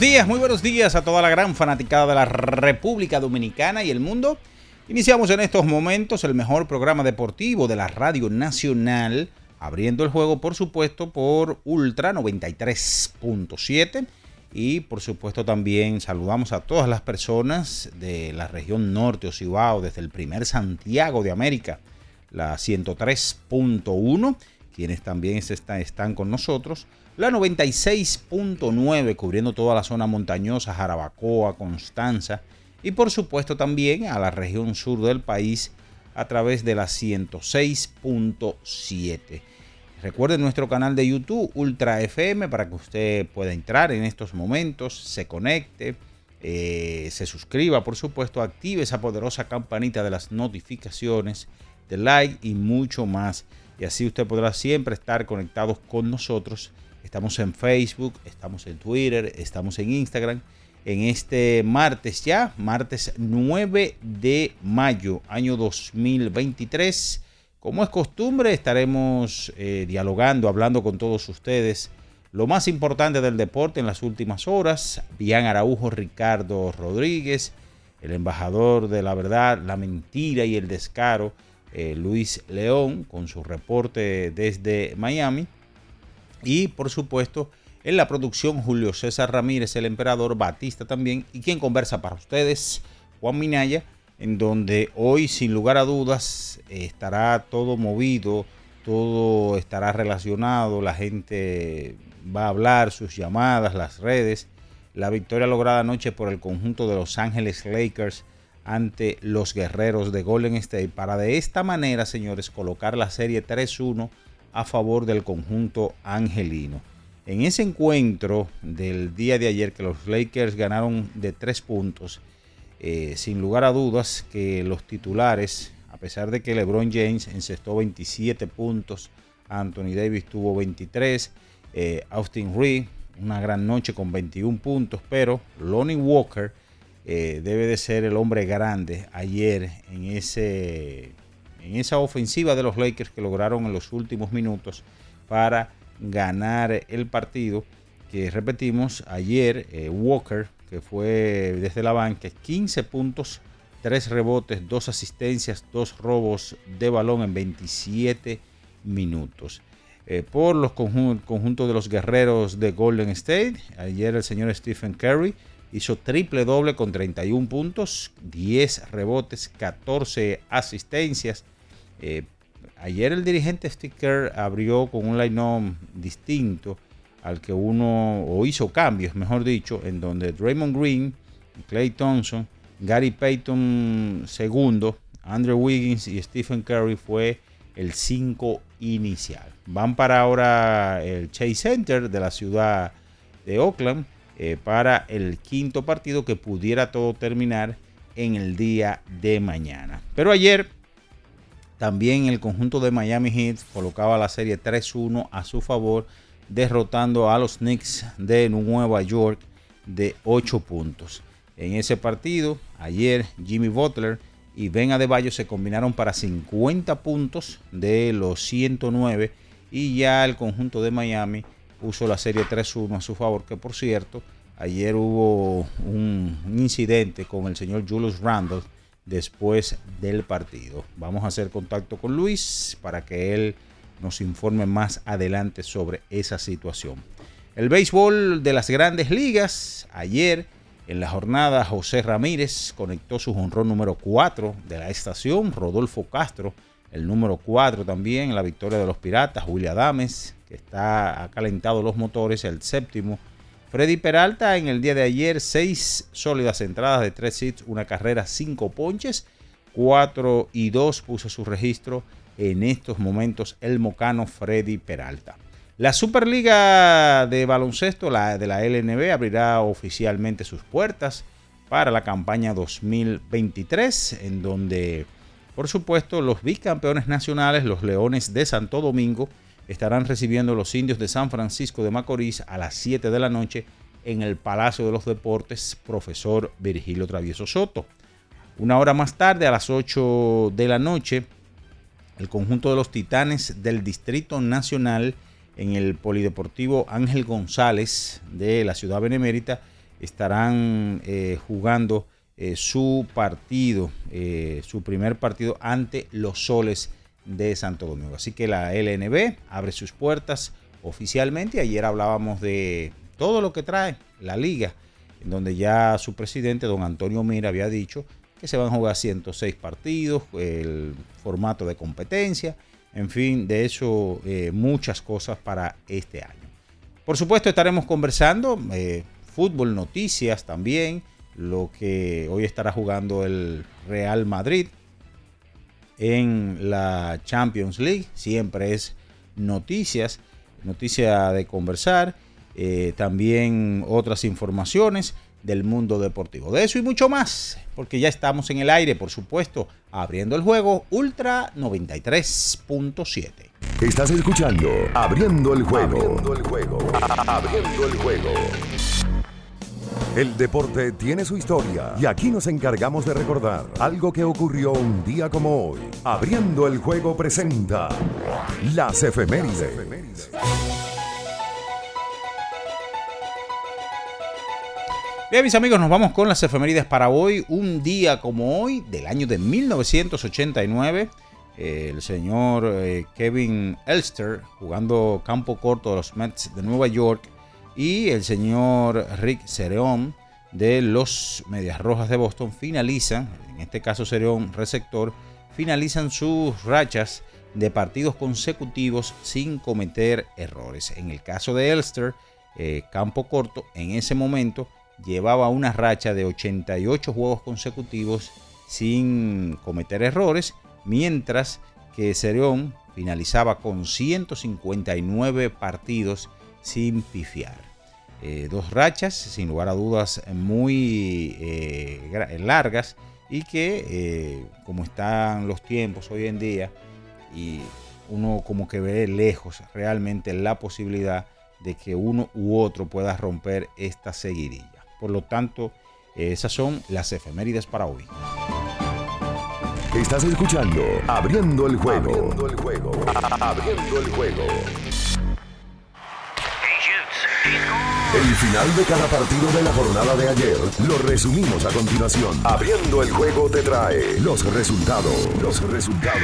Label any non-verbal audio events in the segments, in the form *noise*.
Días, muy buenos días a toda la gran fanaticada de la República Dominicana y el mundo. Iniciamos en estos momentos el mejor programa deportivo de la Radio Nacional, abriendo el juego, por supuesto, por Ultra 93.7. Y por supuesto también saludamos a todas las personas de la región norte o Cibao, desde el primer Santiago de América, la 103.1, quienes también están con nosotros la 96.9 cubriendo toda la zona montañosa, Jarabacoa, Constanza y por supuesto también a la región sur del país a través de la 106.7. Recuerden nuestro canal de YouTube Ultra FM para que usted pueda entrar en estos momentos, se conecte, eh, se suscriba, por supuesto, active esa poderosa campanita de las notificaciones, de like y mucho más. Y así usted podrá siempre estar conectados con nosotros Estamos en Facebook, estamos en Twitter, estamos en Instagram. En este martes ya, martes 9 de mayo, año 2023. Como es costumbre, estaremos eh, dialogando, hablando con todos ustedes lo más importante del deporte en las últimas horas. Bian Araujo, Ricardo Rodríguez, el embajador de la verdad, la mentira y el descaro, eh, Luis León, con su reporte desde Miami. Y por supuesto, en la producción Julio César Ramírez, el emperador Batista también, y quien conversa para ustedes, Juan Minaya, en donde hoy sin lugar a dudas estará todo movido, todo estará relacionado, la gente va a hablar, sus llamadas, las redes, la victoria lograda anoche por el conjunto de Los Ángeles Lakers ante los guerreros de Golden State para de esta manera, señores, colocar la serie 3-1 a favor del conjunto angelino. En ese encuentro del día de ayer que los Lakers ganaron de tres puntos, eh, sin lugar a dudas que los titulares, a pesar de que LeBron James encestó 27 puntos, Anthony Davis tuvo 23, eh, Austin Reed una gran noche con 21 puntos, pero Lonnie Walker eh, debe de ser el hombre grande ayer en ese en esa ofensiva de los Lakers que lograron en los últimos minutos para ganar el partido. Que repetimos, ayer eh, Walker, que fue desde la banca, 15 puntos, 3 rebotes, 2 asistencias, 2 robos de balón en 27 minutos. Eh, por los conjuntos de los guerreros de Golden State, ayer el señor Stephen Curry hizo triple doble con 31 puntos, 10 rebotes, 14 asistencias. Eh, ayer el dirigente Sticker abrió con un line-up distinto al que uno, o hizo cambios, mejor dicho, en donde Draymond Green, Clay Thompson, Gary Payton segundo, Andrew Wiggins y Stephen Curry fue el 5 inicial. Van para ahora el Chase Center de la ciudad de Oakland eh, para el quinto partido que pudiera todo terminar en el día de mañana. Pero ayer también el conjunto de Miami Heat colocaba la serie 3-1 a su favor, derrotando a los Knicks de Nueva York de 8 puntos. En ese partido, ayer Jimmy Butler y Ben Adebayo se combinaron para 50 puntos de los 109 y ya el conjunto de Miami puso la serie 3-1 a su favor, que por cierto, ayer hubo un, incidente con el señor Julius Randle después del partido. Vamos a hacer contacto con Luis para que él nos informe más adelante sobre esa situación. El béisbol de las grandes ligas, ayer en la jornada José Ramírez conectó su honrón número 4 de la estación, Rodolfo Castro el número 4 también, la victoria de los Piratas, William Adames, está ha calentado los motores, el séptimo. Freddy Peralta en el día de ayer, seis sólidas entradas de tres hits, una carrera, cinco ponches, 4 y 2 puso su registro en estos momentos el mocano Freddy Peralta. La Superliga de Baloncesto, la de la LNB, abrirá oficialmente sus puertas para la campaña 2023, en donde por supuesto, los bicampeones nacionales, los Leones de Santo Domingo, estarán recibiendo los indios de San Francisco de Macorís a las 7 de la noche en el Palacio de los Deportes, profesor Virgilio Travieso Soto. Una hora más tarde, a las 8 de la noche, el conjunto de los Titanes del Distrito Nacional en el Polideportivo Ángel González de la ciudad benemérita estarán eh, jugando eh, su partido, eh, su primer partido ante los soles de Santo Domingo. Así que la LNB abre sus puertas oficialmente. Ayer hablábamos de todo lo que trae la liga, en donde ya su presidente, don Antonio Mira, había dicho que se van a jugar 106 partidos, el formato de competencia, en fin, de eso eh, muchas cosas para este año. Por supuesto estaremos conversando, fútbol, noticias también, lo que hoy estará jugando el Real Madrid en la Champions League. Siempre es noticias, noticia de conversar, eh, también otras informaciones del mundo deportivo. De eso y mucho más, porque ya estamos en el aire, por supuesto, abriendo el juego Ultra 93.7. Estás escuchando Abriendo el juego. Abriendo el juego. Abriendo el juego. El deporte tiene su historia y aquí nos encargamos de recordar algo que ocurrió un día como hoy. Abriendo el juego presenta las efemérides. Bien, mis amigos, nos vamos con las efemérides para hoy. Un día como hoy, del año de 1989, el señor eh, Kevin Elster, jugando campo corto de los Mets de Nueva York, y el señor Rick Cereón de los Medias Rojas de Boston finalizan, en este caso Cereón receptor, finalizan sus rachas de partidos consecutivos sin cometer errores. En el caso de Elster, eh, campo corto, en ese momento llevaba una racha de 88 juegos consecutivos sin cometer errores, mientras que Cereón finalizaba con 159 partidos sin pifiar. Eh, dos rachas, sin lugar a dudas, muy eh, largas y que, eh, como están los tiempos hoy en día, y uno como que ve lejos realmente la posibilidad de que uno u otro pueda romper esta seguidilla. Por lo tanto, esas son las efemérides para hoy. Estás escuchando Abriendo el juego. Abriendo el juego. Abriendo el juego. El final de cada partido de la jornada de ayer lo resumimos a continuación. Abriendo el juego te trae los resultados. Los resultados.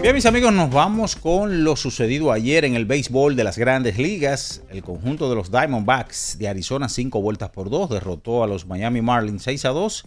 Bien, mis amigos, nos vamos con lo sucedido ayer en el béisbol de las grandes ligas. El conjunto de los Diamondbacks de Arizona, 5 vueltas por 2, derrotó a los Miami Marlins 6 a 2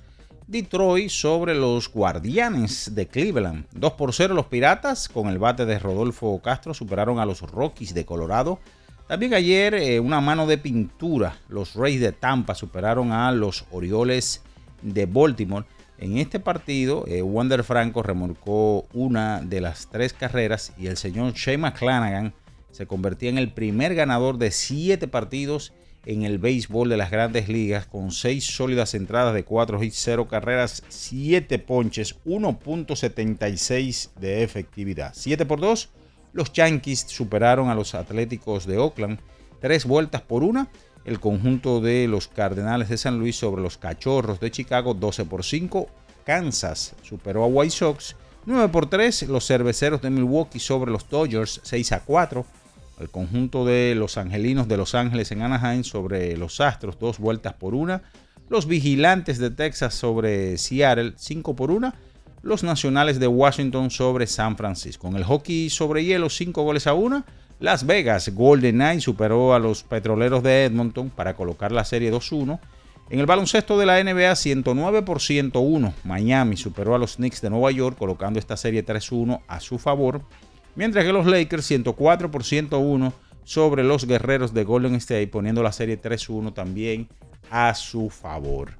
Detroit sobre los Guardianes de Cleveland. 2 por 0 los Piratas con el bate de Rodolfo Castro superaron a los Rockies de Colorado. También ayer eh, una mano de pintura. Los Rays de Tampa superaron a los Orioles de Baltimore. En este partido, eh, Wander Franco remolcó una de las tres carreras y el señor Shane McClanagan se convertía en el primer ganador de siete partidos en el béisbol de las grandes ligas con 6 sólidas entradas de 4 hits, 0 carreras, 7 ponches, 1.76 de efectividad. 7 por 2, los Yankees superaron a los Atléticos de Oakland 3 vueltas por 1. El conjunto de los Cardenales de San Luis sobre los Cachorros de Chicago 12 por 5. Kansas superó a White Sox 9 por 3. Los Cerveceros de Milwaukee sobre los Dodgers 6 a 4 el conjunto de los angelinos de Los Ángeles en Anaheim sobre los Astros, dos vueltas por una. los vigilantes de Texas sobre Seattle 5 por 1, los nacionales de Washington sobre San Francisco. En el hockey sobre hielo 5 goles a 1, Las Vegas Golden Knights superó a los petroleros de Edmonton para colocar la serie 2-1. En el baloncesto de la NBA 109 por 101, Miami superó a los Knicks de Nueva York colocando esta serie 3-1 a su favor, mientras que los Lakers 104 por 101 sobre los guerreros de Golden State poniendo la serie 3-1 también a su favor.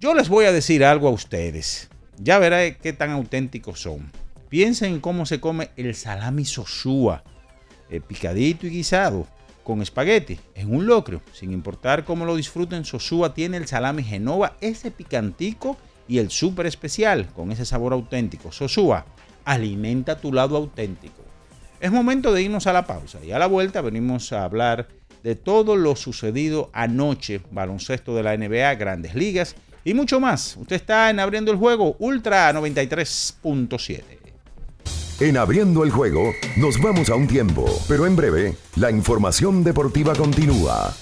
Yo les voy a decir algo a ustedes. Ya veré qué tan auténticos son. Piensen en cómo se come el salami sosúa, eh, picadito y guisado, con espagueti, en un locrio. Sin importar cómo lo disfruten, Sosúa tiene el salami Genova, ese picantico y el súper especial, con ese sabor auténtico. Sosúa, alimenta tu lado auténtico. Es momento de irnos a la pausa y a la vuelta venimos a hablar de todo lo sucedido anoche, baloncesto de la NBA, grandes ligas y mucho más. Usted está en Abriendo el Juego Ultra 93.7. En Abriendo el Juego nos vamos a un tiempo, pero en breve la información deportiva continúa.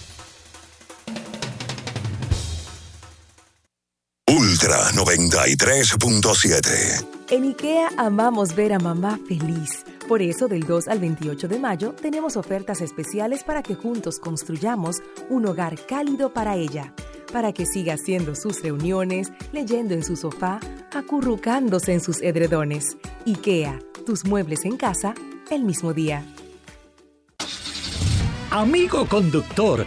Ultra 93.7 En IKEA amamos ver a mamá feliz. Por eso, del 2 al 28 de mayo, tenemos ofertas especiales para que juntos construyamos un hogar cálido para ella, para que siga haciendo sus reuniones, leyendo en su sofá, acurrucándose en sus edredones. IKEA, tus muebles en casa, el mismo día. Amigo conductor,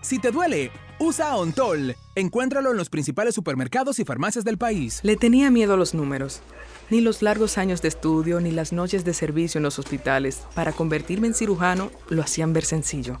Si te duele, usa Ontol. Encuéntralo en los principales supermercados y farmacias del país. Le tenía miedo a los números. Ni los largos años de estudio ni las noches de servicio en los hospitales para convertirme en cirujano lo hacían ver sencillo.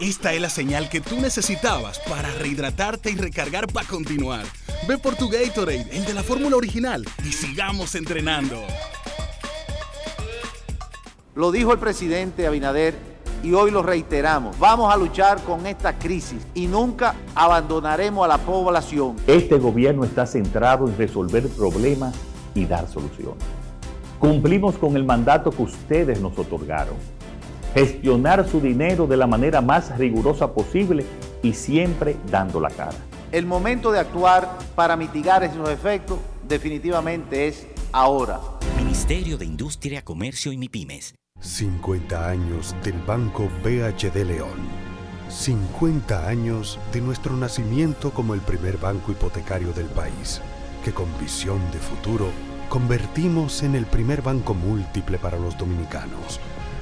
Esta es la señal que tú necesitabas para rehidratarte y recargar para continuar. Ve por tu Gatorade, el de la fórmula original, y sigamos entrenando. Lo dijo el presidente Abinader y hoy lo reiteramos. Vamos a luchar con esta crisis y nunca abandonaremos a la población. Este gobierno está centrado en resolver problemas y dar soluciones. Cumplimos con el mandato que ustedes nos otorgaron gestionar su dinero de la manera más rigurosa posible y siempre dando la cara. El momento de actuar para mitigar esos efectos definitivamente es ahora. Ministerio de Industria, Comercio y MIPIMES. 50 años del Banco BHD León. 50 años de nuestro nacimiento como el primer banco hipotecario del país, que con visión de futuro convertimos en el primer banco múltiple para los dominicanos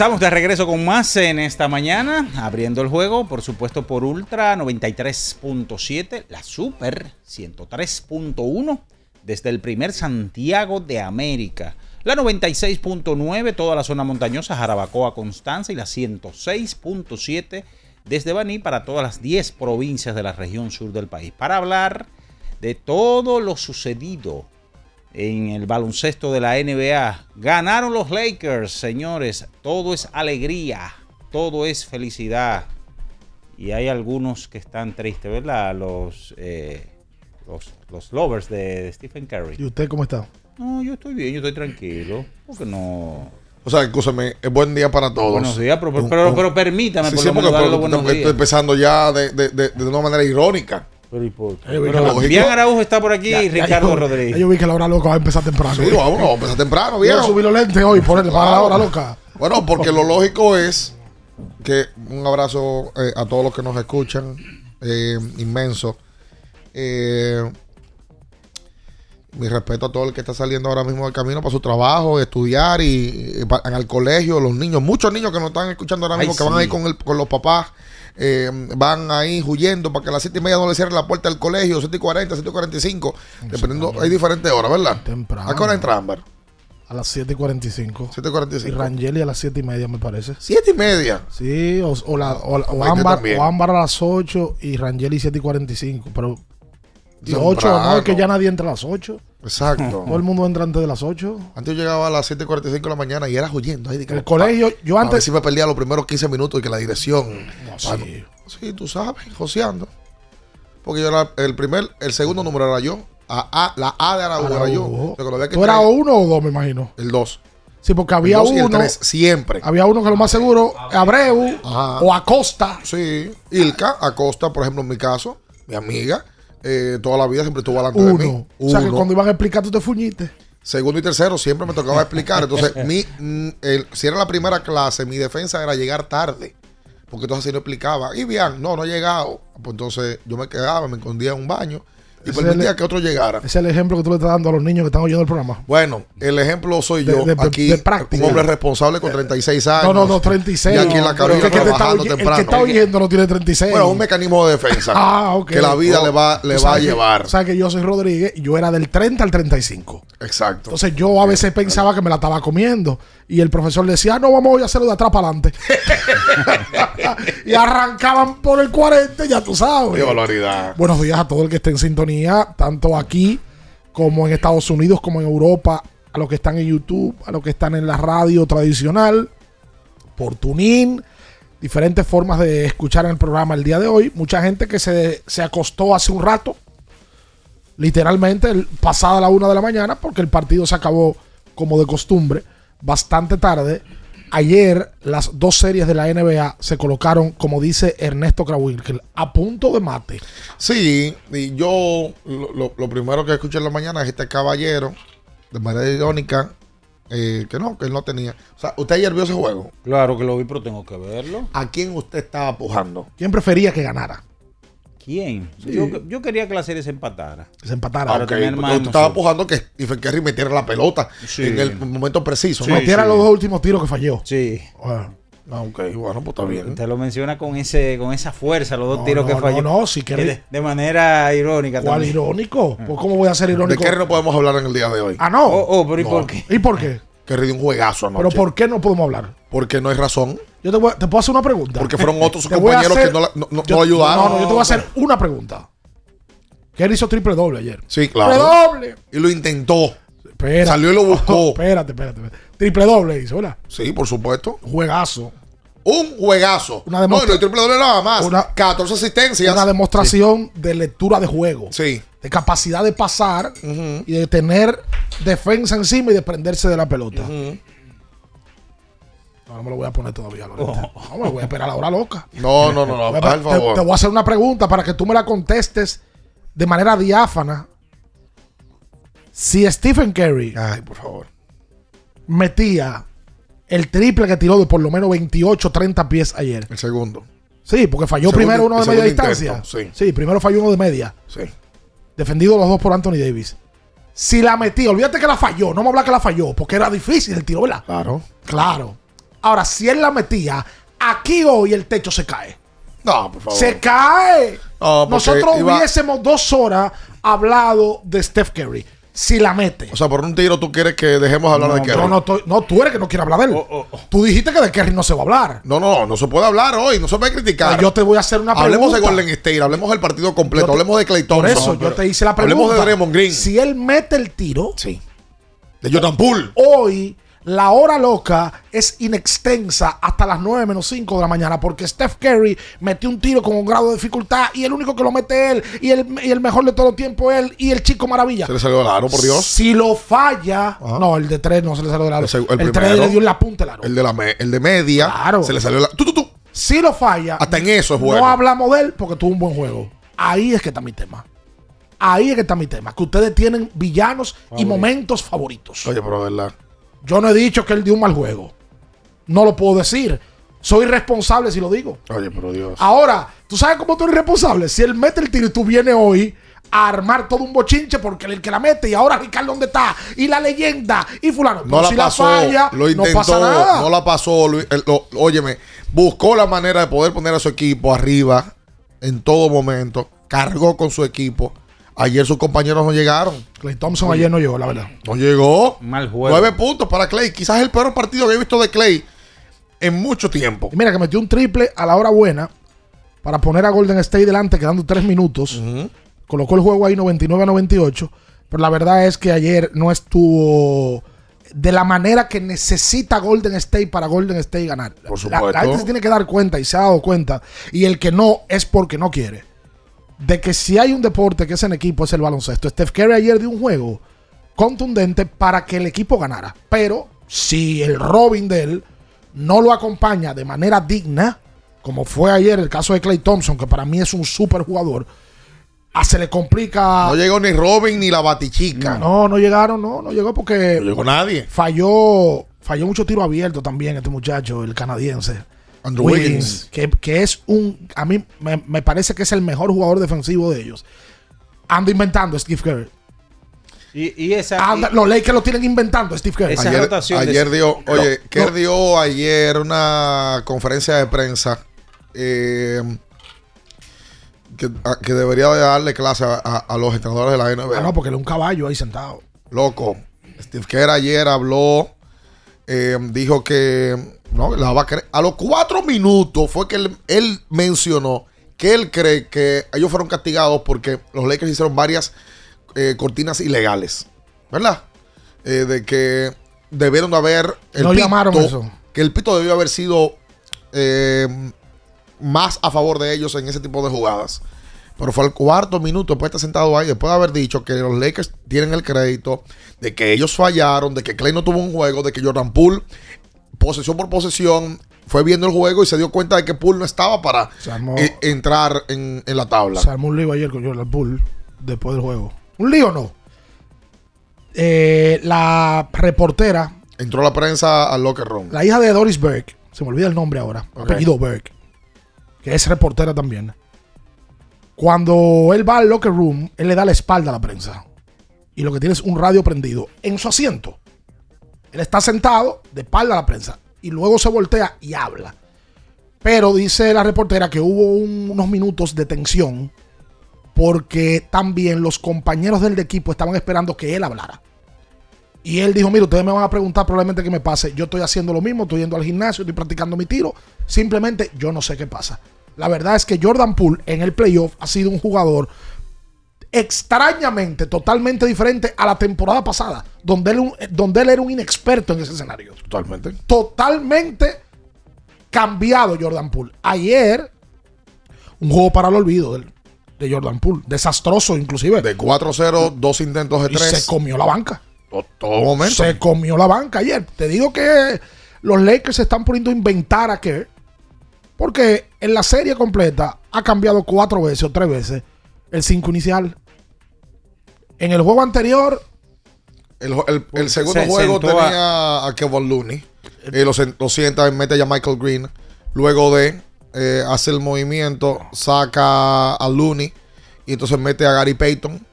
Estamos de regreso con más en esta mañana, abriendo el juego, por supuesto por Ultra 93.7, la Super 103.1, desde el primer Santiago de América, la 96.9, toda la zona montañosa, Jarabacoa, Constanza, y la 106.7 desde Baní para todas las 10 provincias de la región sur del país, para hablar de todo lo sucedido en el baloncesto de la NBA. Ganaron los Lakers, señores. Todo es alegría, todo es felicidad. Y hay algunos que están tristes, ¿verdad? Los, eh, los, los lovers de Stephen Curry. ¿Y usted cómo está? No, yo estoy bien, yo estoy tranquilo. Porque no. O sea, escúchame, es buen día para todos. Buenos días, pero, pero, pero, pero permítame Sí, por sí, lo porque- menos porque los buenos estoy días. empezando ya de, de- de- de una manera irónica. Pero, ¿y por qué? Eh, Pero lógico. Bien Araujo está por aquí Ya- y ya Ricardo yo- Rodríguez. ya Yo vi que la hora loca va a empezar temprano. Sí, vamos, vamos a empezar temprano, Voy a viejo. subir los lentes hoy, ponerle para la hora loca. Bueno, porque lo lógico es que un abrazo eh, a todos los que nos escuchan, eh, inmenso. Eh, mi respeto a todo el que está saliendo ahora mismo del camino para su trabajo, estudiar y, y pa- al colegio, los niños, muchos niños que nos están escuchando ahora Ay, mismo, que van sí. ahí con, el- con los papás, eh, van ahí huyendo para que a las siete y media no le cierren la puerta del colegio, 7 y 40, 7 y 45, dependiendo, hay diferentes horas, ¿verdad? Temprano. ¿A qué hora entra Ámbar? A las 7 y 45. 7 y Y 45. Rangeli a las 7 y media, me parece. ¿Siete y media? Sí, o, o la, o, o Ámbar, o Ámbar a las 8 y Rangeli 7 y 45. Pero de Temprano. 8 no, es que ya nadie entra a las 8. Exacto. Todo el mundo entra antes de las 8. Antes yo llegaba a las 7.45 de la mañana y era huyendo. Ahí de que El colegio, yo A antes- ver si me perdía los primeros 15 minutos y que la dirección. sí. Ah, no. Sí, tú sabes, joseando. Porque yo era el primer, el segundo número era yo. A, A- la A de Araújo era yo. Lo que lo había que ¿Tú eras uno o dos, me imagino? El 2. Sí, porque había el dos y el uno. tres, siempre. Había uno que lo más seguro, Abreu o Acosta. Sí. Ilka, Acosta, por ejemplo, en mi caso, mi amiga, eh, toda la vida siempre estuvo delante de mí. Uno. O sea que cuando iban a explicar, tú te fuñiste. Segundo y tercero siempre me tocaba explicar. Entonces, mi, mm, el- si era la primera clase, mi defensa era llegar tarde. Porque entonces así no explicaba. Y bien, no, no he llegado. Pues entonces yo me quedaba, me escondía en un baño y permitía el- que otro llegara. Ese es el ejemplo que tú le estás dando a los niños que están oyendo el programa. Bueno, el ejemplo soy yo. de- de- aquí, de práctica. un hombre responsable con 36 años. No, no, no, 36. Y aquí en la cabina está El que está oyendo no tiene 36. Bueno, un mecanismo de defensa. *laughs* Ah, ok. Que la vida Oh, le va, le va a que- llevar. O sea que yo soy Rodríguez yo era del 30 al 35. Exacto. Entonces yo a veces pensaba que me la estaba comiendo. Y el profesor le decía, "Ah, no, vamos a hacerlo de atrás para adelante. *laughs* y arrancaban por el 40, ya tú sabes. Qué. Buenos días a todo el que esté en sintonía, tanto aquí como en Estados Unidos, como en Europa, a los que están en YouTube, a los que están en la radio tradicional, por Tunin, diferentes formas de escuchar el programa el día de hoy. Mucha gente que se, se acostó hace un rato, literalmente pasada la una de la mañana, porque el partido se acabó como de costumbre, bastante tarde. Ayer las dos series de la NBA se colocaron, como dice Ernesto Krawinkel, a punto de mate. Sí, y yo lo, lo- primero que escuché en la mañana es este caballero, de manera irónica, eh, que no, que él no tenía. O sea, ¿usted ayer vio ese juego? Claro que lo vi, pero tengo que verlo. ¿A quién usted estaba pujando? ¿Quién prefería que ganara? ¿Quién? Sí. Yo, yo quería que la serie se empatara. Se empatara. Para ok, tener porque más usted estaba emoción. pujando que Stephen Curry metiera la pelota Sí. en el momento preciso. Si ¿no? metiera los dos últimos tiros que falló. Sí. Bueno, Ah, ok, bueno, pues está bien. Te lo menciona con ese con esa fuerza, los dos No, tiros no, que falló. no, no, si Que querés- de, de manera irónica ¿Cuál también. irónico? Pues ¿cómo voy a ser De irónico? Curry no podemos hablar en el día de hoy. Ah, no. Oh, oh, pero ¿y No. por qué? ¿Y por qué? Kerry dio un juegazo anoche. Pero ¿por qué no podemos hablar? Porque no hay razón. Yo te, voy a- te puedo hacer una pregunta. Porque fueron otros Te voy a compañeros hacer- que no, la- no- no- yo- no ayudaron. No, no, yo te voy a hacer una pregunta. Kerry hizo triple doble ayer. Sí, claro. Triple doble. Y lo intentó. Espérate. Salió y lo buscó. *laughs* espérate, espérate, espérate. Triple doble hizo, ¿verdad? Sí, por supuesto. Juegazo. Un juegazo. Una no, hay triple doble nada más. Una- 14 asistencias. Una demostración de lectura de juego. Sí. De capacidad de pasar y de tener defensa encima y de prenderse de la pelota. No, no me lo voy a poner todavía, Lorente. No, me lo voy a esperar a la hora loca. No, no, no, no. Por te, favor. te voy a hacer una pregunta para que tú me la contestes de manera diáfana. Si Stephen Curry Ay, por favor. metía el triple que tiró de por lo menos 28, 30 pies ayer. El segundo. Sí, porque falló Segundo- primero uno de media distancia. intento, sí. primero falló uno de media. Sí. Defendido los dos por Anthony Davis. Si la metía, olvídate que la falló, no me habla que la falló, porque era difícil el tiro, ¿verdad? Claro. Claro. Ahora, si él la metía, aquí hoy el techo se cae. No, por favor. Se cae. No, Nosotros iba- hubiésemos dos horas hablado de Steph Curry. Si la mete. O sea, por un tiro tú quieres que dejemos hablar de Kerry. No, no, no, tú eres que no quieres hablar de él. Oh, Tú dijiste que de Kerry no se va a hablar. No, no, no se puede hablar hoy, no se puede criticar. Yo te voy a hacer una pregunta. Hablemos de Golden State, hablemos del partido completo, te- hablemos de Clay Por eso yo te hice la pregunta. Hablemos de Draymond Green. Si él mete el tiro. Sí. De Jordan Poole. Hoy la hora loca es inextensa hasta las 9 menos 5 de la mañana porque Steph Curry metió un tiro con un grado de dificultad y el único que lo mete él y el, y el mejor de todo el tiempo él y el chico maravilla. Se le salió el aro, por Dios. Si lo falla, no, el de 3 no se le salió del aro. El, el El, 3 primero. le dio en la punta del aro. El de, la me- el de media. Claro. Se le salió la. Tú, tú, tú. Si lo falla, Hasta en eso es no bueno. hablamos de él porque tuvo un buen juego. Ahí es que está mi tema. Ahí es que está mi tema. Que ustedes tienen villanos y momentos favoritos. Oye, pero verdad. Yo no he dicho que él dio un mal juego. No lo puedo decir. Soy responsable si lo digo. Oye, pero Dios. Ahora, ¿tú sabes cómo tú eres responsable? Si él mete el tiro y tú vienes hoy a armar todo un bochinche porque él el que la mete y ahora Ricardo dónde está y la leyenda y fulano. No Pero la si pasó, la falla, lo intentó, no pasa nada. no la pasó. lo- óyeme, buscó la manera de poder poner a su equipo arriba en todo momento. Cargó con su equipo. Ayer sus compañeros no llegaron. Clay Thompson ayer no llegó, la verdad. No llegó. Mal juego. Nueve puntos para Clay. Quizás el peor partido que he visto de Clay en mucho tiempo. Y mira que metió un triple a la hora buena para poner a Golden State delante, quedando tres minutos. Colocó el juego ahí 99 a 98. Pero la verdad es que ayer no estuvo de la manera que necesita Golden State para Golden State ganar. Por La- La, supuesto. gente se tiene que dar cuenta y se ha dado cuenta. Y el que no es porque no quiere. De que si hay un deporte que es en equipo es el baloncesto. Steph Curry ayer dio un juego contundente para que el equipo ganara. Pero si el Robin de él no lo acompaña de manera digna, como fue ayer el caso de Clay Thompson, que para mí es un super jugador, ah, se le complica. No llegó ni Robin ni la Batichica. No, no llegaron, no, no llegó porque No llegó nadie. falló, falló mucho tiro abierto también este muchacho, el canadiense. Andrew Wiggins. Que, que es un, a mí me, me parece que es el mejor jugador defensivo de ellos. Anda inventando Steve Kerr. Y, y esa. Anda- los Lakers lo tienen inventando Steve Kerr. Esa Ayer, rotación de- ayer dio, oye, No, Kerr no. dio ayer una conferencia de prensa eh, que, a- que debería de darle clase a, a- a los entrenadores de la NBA. Ah, no, porque él es un caballo ahí sentado. Loco, Steve Kerr ayer habló, eh, dijo que no, la va a creer. A los cuatro minutos fue que él, él mencionó que él cree que ellos fueron castigados porque los Lakers hicieron varias eh, cortinas ilegales, ¿verdad? Eh, de que debieron de haber el No llamaron eso. que el pito debió haber sido eh, más a favor de ellos en ese tipo de jugadas. Pero fue al cuarto minuto, después de estar sentado ahí, después de haber dicho que los Lakers tienen el crédito, de que ellos fallaron, de que Clay no tuvo un juego, de que Jordan Poole, posesión por posesión, fue viendo el juego y se dio cuenta de que Poole no estaba para armó- eh, entrar en, en la tabla. Se armó un lío ayer con Jordan Poole después del juego. ¿Un lío no? Eh, la reportera, Entró la prensa al locker room. la hija de Doris Burke, se me olvida el nombre ahora, apellido Burke, que es reportera también. Cuando él va al locker room, él le da la espalda a la prensa. Y lo que tiene es un radio prendido en su asiento. Él está sentado de espalda a la prensa. Y luego se voltea y habla. Pero dice la reportera que hubo un- unos minutos de tensión porque también los compañeros del equipo estaban esperando que él hablara. Y él dijo, mira, ustedes me van a preguntar probablemente qué me pase. Yo estoy haciendo lo mismo, estoy yendo al gimnasio, estoy practicando mi tiro. Simplemente yo no sé qué pasa. La verdad es que Jordan Poole en el playoff ha sido un jugador extrañamente totalmente diferente a la temporada pasada, donde él, donde él era un inexperto en ese escenario. Totalmente. Totalmente cambiado Jordan Poole. Ayer, un juego para el olvido de, de Jordan Poole. Desastroso inclusive. De 4-0, dos intentos de Y 3. se comió la banca. Todo momento. Se comió la banca ayer. Te digo que los Lakers se están poniendo a inventar a qué. Porque en la serie completa ha cambiado cuatro veces o tres veces el 5 inicial. En el juego anterior, El, el- el segundo Se juego tenía a, Kevin Looney. Eh, lo, lo sienta mete ya Michael Green. Luego de eh, hace el movimiento, saca a Looney y entonces mete a Gary Payton.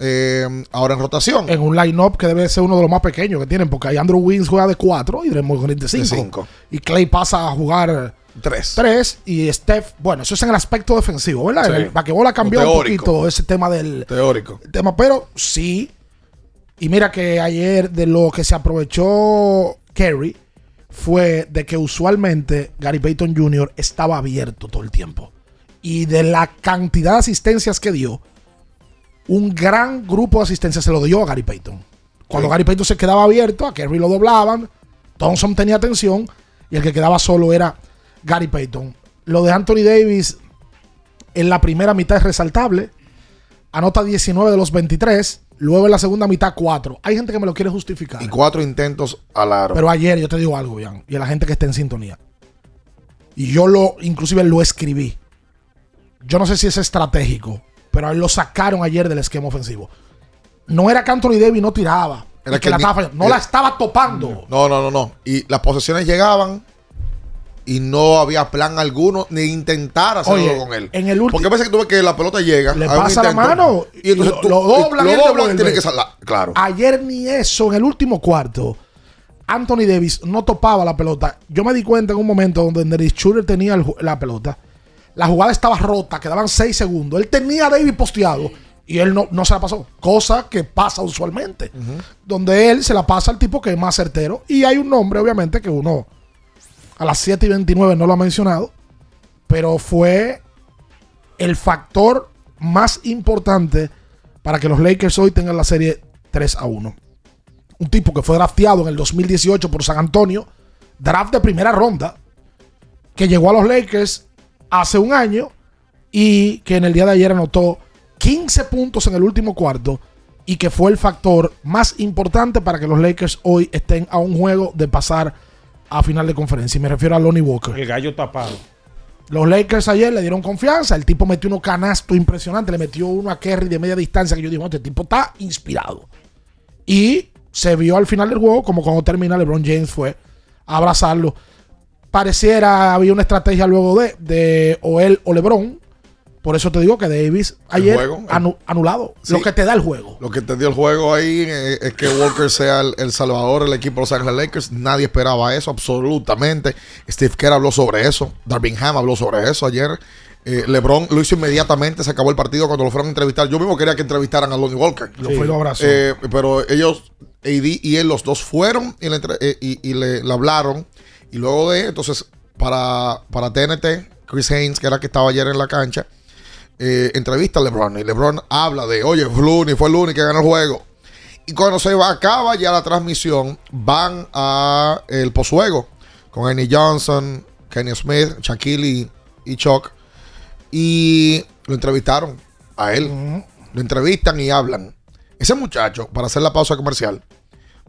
eh, ahora en rotación. en un line-up que debe ser uno de los más pequeños que tienen, porque ahí Andrew Wiggins juega de 4 y Draymond Green de De 5. cinco. Y Clay pasa a jugar 3. 3 y Steph, bueno, eso es en el aspecto defensivo, ¿verdad? Sí. El basquetbol ha cambiado un poquito ese tema del Teórico. tema, pero sí. Y mira que ayer de lo que se aprovechó Kerry fue de que usualmente Gary Payton Jr. estaba abierto todo el tiempo. Y de la cantidad de asistencias que dio, un gran grupo de asistencias se lo dio a Gary Payton. Cuando Sí. Gary Payton se quedaba abierto, a Kerry lo doblaban, Thompson tenía atención y el que quedaba solo era Gary Payton. Lo de Anthony Davis en la primera mitad es resaltable. Anota 19 de los 23. Luego en la segunda mitad 4. Hay gente que me lo quiere justificar. Y cuatro intentos al aro. Pero ayer yo te digo algo, y a la gente que esté en sintonía. Y yo lo, inclusive lo escribí. Yo no sé si es estratégico, pero a él lo sacaron ayer del esquema ofensivo. No era que Anthony Davis no tiraba. Era que que la ni- estaba fallando. No era- la estaba topando. No, no, no, no. Y las posesiones llegaban y no había plan alguno ni intentar hacerlo Oye, con él. en el último- Porque a veces que tú ves que la pelota llega, Le pasa la mano y entonces y tú lo- lo doblan y lo doblan y tiene que salir. Claro. Ayer ni eso, en el último cuarto, Anthony Davis no topaba la pelota. Yo me di cuenta en un momento donde Dennis Schroeder tenía el la pelota. La jugada estaba rota, quedaban 6 segundos. Él tenía a Davis posteado y él no, no se la pasó. Cosa que pasa usualmente. Donde él se la pasa al tipo que es más certero. Y hay un nombre, obviamente, que uno a las 7 y 29 no lo ha mencionado. Pero fue el factor más importante para que los Lakers hoy tengan la serie 3 a 1. Un tipo que fue drafteado en el 2018 por San Antonio, draft de primera ronda, que llegó a los Lakers hace un año y que en el día de ayer anotó 15 puntos en el último cuarto y que fue el factor más importante para que los Lakers hoy estén a un juego de pasar a final de conferencia. Y me refiero a Lonnie Walker. El gallo tapado. Los Lakers ayer le dieron confianza. El tipo metió unos canastos impresionantes. Le metió uno a Kerry de media distancia que yo digo, este tipo está inspirado. Y se vio al final del juego como cuando termina LeBron James fue a abrazarlo. Pareciera había una estrategia luego de, de o él o LeBron. Por eso te digo que Davis ayer juego, el- anu- anulado. Sí. Lo que te da el juego. Lo que entendió el juego ahí es que Walker sea el, el salvador del equipo de Los Ángeles Lakers. Nadie esperaba eso, absolutamente. Steve Kerr habló sobre eso. Darvin Ham habló sobre eso ayer. Eh, LeBron lo hizo inmediatamente, se acabó el partido cuando lo fueron a entrevistar. Yo mismo quería que entrevistaran a Lonnie Walker. Lo fue lo abrazó. Eh, pero ellos, AD y él, los dos fueron y le, eh, y, y le, le hablaron. Y luego de, entonces, para, para TNT, Chris Haynes, que era el que estaba ayer en la cancha, eh, entrevista a LeBron. Y LeBron habla de, oye, Looney, fue Looney que ganó el juego. Y cuando se va, acaba ya la transmisión, van a el posjuego con Ernie Johnson, Kenny Smith, Shaquille y, y Chuck. Y lo entrevistaron a él. Lo entrevistan y hablan. Ese muchacho, para hacer la pausa comercial,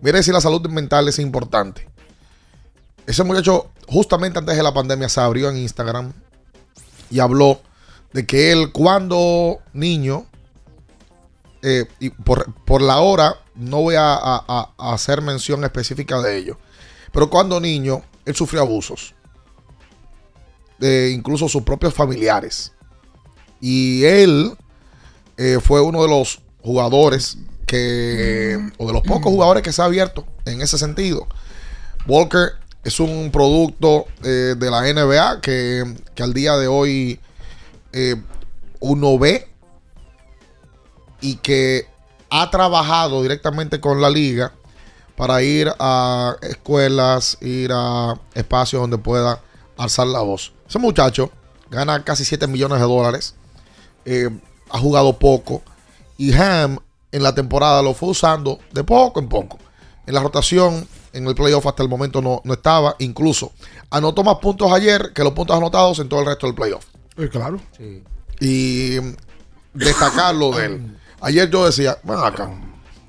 mire si la salud mental es importante. Ese muchacho, justamente antes de la pandemia, se abrió en Instagram y habló de que él, cuando niño, eh, y por, por la hora, no voy a, hacer mención específica de ello, pero cuando niño, él sufrió abusos, de incluso sus propios familiares. Y él eh, fue uno de los jugadores que, o de los pocos jugadores que se ha abierto en ese sentido. Walker es un producto eh, de la NBA que, que al día de hoy eh, uno ve y que ha trabajado directamente con la liga para ir a escuelas, ir a espacios donde pueda alzar la voz. Ese muchacho gana casi 7 millones de dólares, eh, ha jugado poco y Ham en la temporada lo fue usando de poco en poco. En la rotación, en el playoff hasta el momento no, no estaba, incluso anotó más puntos ayer que los puntos anotados en todo el resto del playoff. Eh, claro. Y mm, destacarlo de él. Ayer yo decía, ven acá,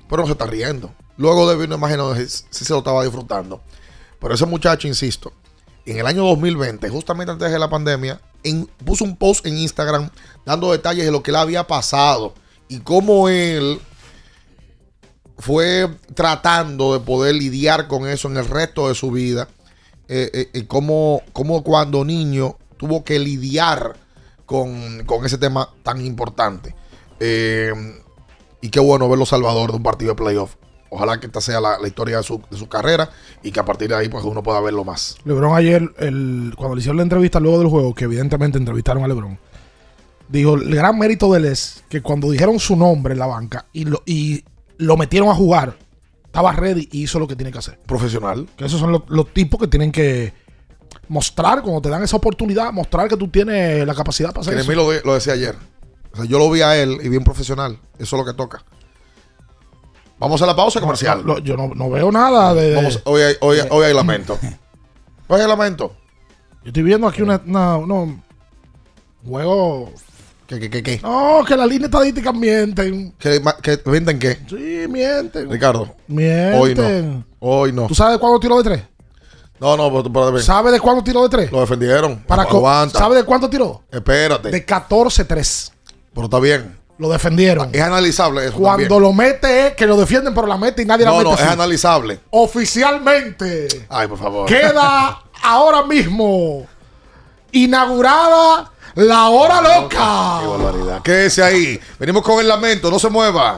pero no se está riendo. Luego de una imagen donde sí se lo estaba disfrutando. Pero ese muchacho, insisto, en el año 2020, justamente antes de la pandemia, en- puso un post en Instagram dando detalles de lo que le había pasado y cómo él fue tratando de poder lidiar con eso en el resto de su vida. Eh, eh, y cómo, cómo cuando niño tuvo que lidiar con, con ese tema tan importante. Eh, y qué bueno verlo Salvador de un partido de playoff. Ojalá que esta sea la, la historia de su, de su carrera y que a partir de ahí pues uno pueda verlo más. LeBron ayer, el, cuando le hicieron la entrevista luego del juego, que evidentemente entrevistaron a LeBron, dijo, el gran mérito de él es que cuando dijeron su nombre en la banca y lo, y lo metieron a jugar, estaba ready y hizo lo que tiene que hacer. Profesional. Que esos son los, los tipos que tienen que mostrar, cuando te dan esa oportunidad, mostrar que tú tienes la capacidad para hacer Que eso. lo, de- lo decía ayer. O sea, yo lo vi a él y bien profesional. Eso es lo que toca. Vamos a la pausa comercial. No, yo no, no veo nada de... Vamos, hoy, hay, hoy, hoy hay lamento. Hoy hay lamento. Yo estoy viendo aquí una, una- juego... ¿Qué, qué, qué, qué? No, que las líneas estadísticas mienten. ¿Que, venden qué? Sí, mienten. Ricardo. Mienten. Hoy no. Hoy no. ¿Tú sabes cuándo tiró de tres? No, no, pero, pero- ¿Sabes de cuándo tiró de tres? lo defendieron. Para Aguanta. ¿Sabes de cuánto tiró? Espérate. De 14-3. Pero está bien. Lo defendieron. Es analizable eso Cuando también. lo mete es que lo defienden, pero la mete y nadie la No, mete. no, es así. analizable. Oficialmente. Ay, por favor. Queda *laughs* ahora mismo inaugurada la hora loca. Qué barbaridad. Quédese ahí. Venimos con el lamento. No se mueva.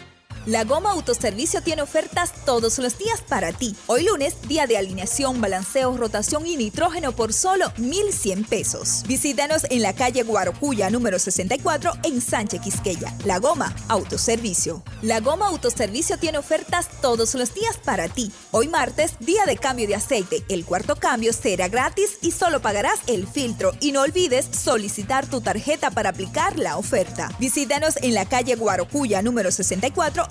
La Goma Autoservicio tiene ofertas todos los días para ti. Hoy lunes, día de alineación, balanceo, rotación y nitrógeno por solo 1,100 pesos. Visítanos en la calle Guarocuya, número 64, en Sánchez Quisqueya. La Goma Autoservicio. La Goma Autoservicio tiene ofertas todos los días para ti. Hoy martes, día de cambio de aceite. El cuarto cambio será gratis y solo pagarás el filtro. Y no olvides solicitar tu tarjeta para aplicar la oferta. Visítanos en la calle Guarocuya, número 64,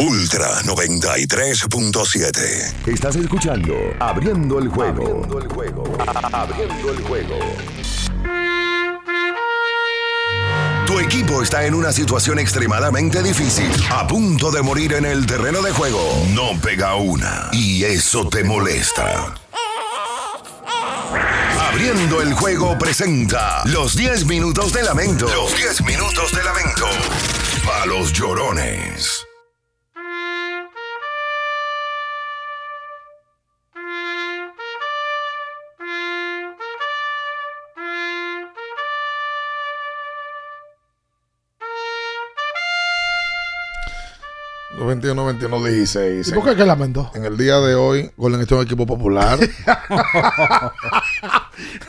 Ultra 93.7. Estás escuchando Abriendo el juego. Abriendo el juego. Abriendo el juego. Tu equipo está en una situación extremadamente difícil, a punto de morir en el terreno de juego. No pega una y eso te molesta. Abriendo el juego presenta los 10 minutos de lamento. Los 10 minutos de lamento. A los llorones. 21, 21, 16. ¿Y por qué qué lamento? En el día de hoy, Golden State es un equipo popular. *laughs*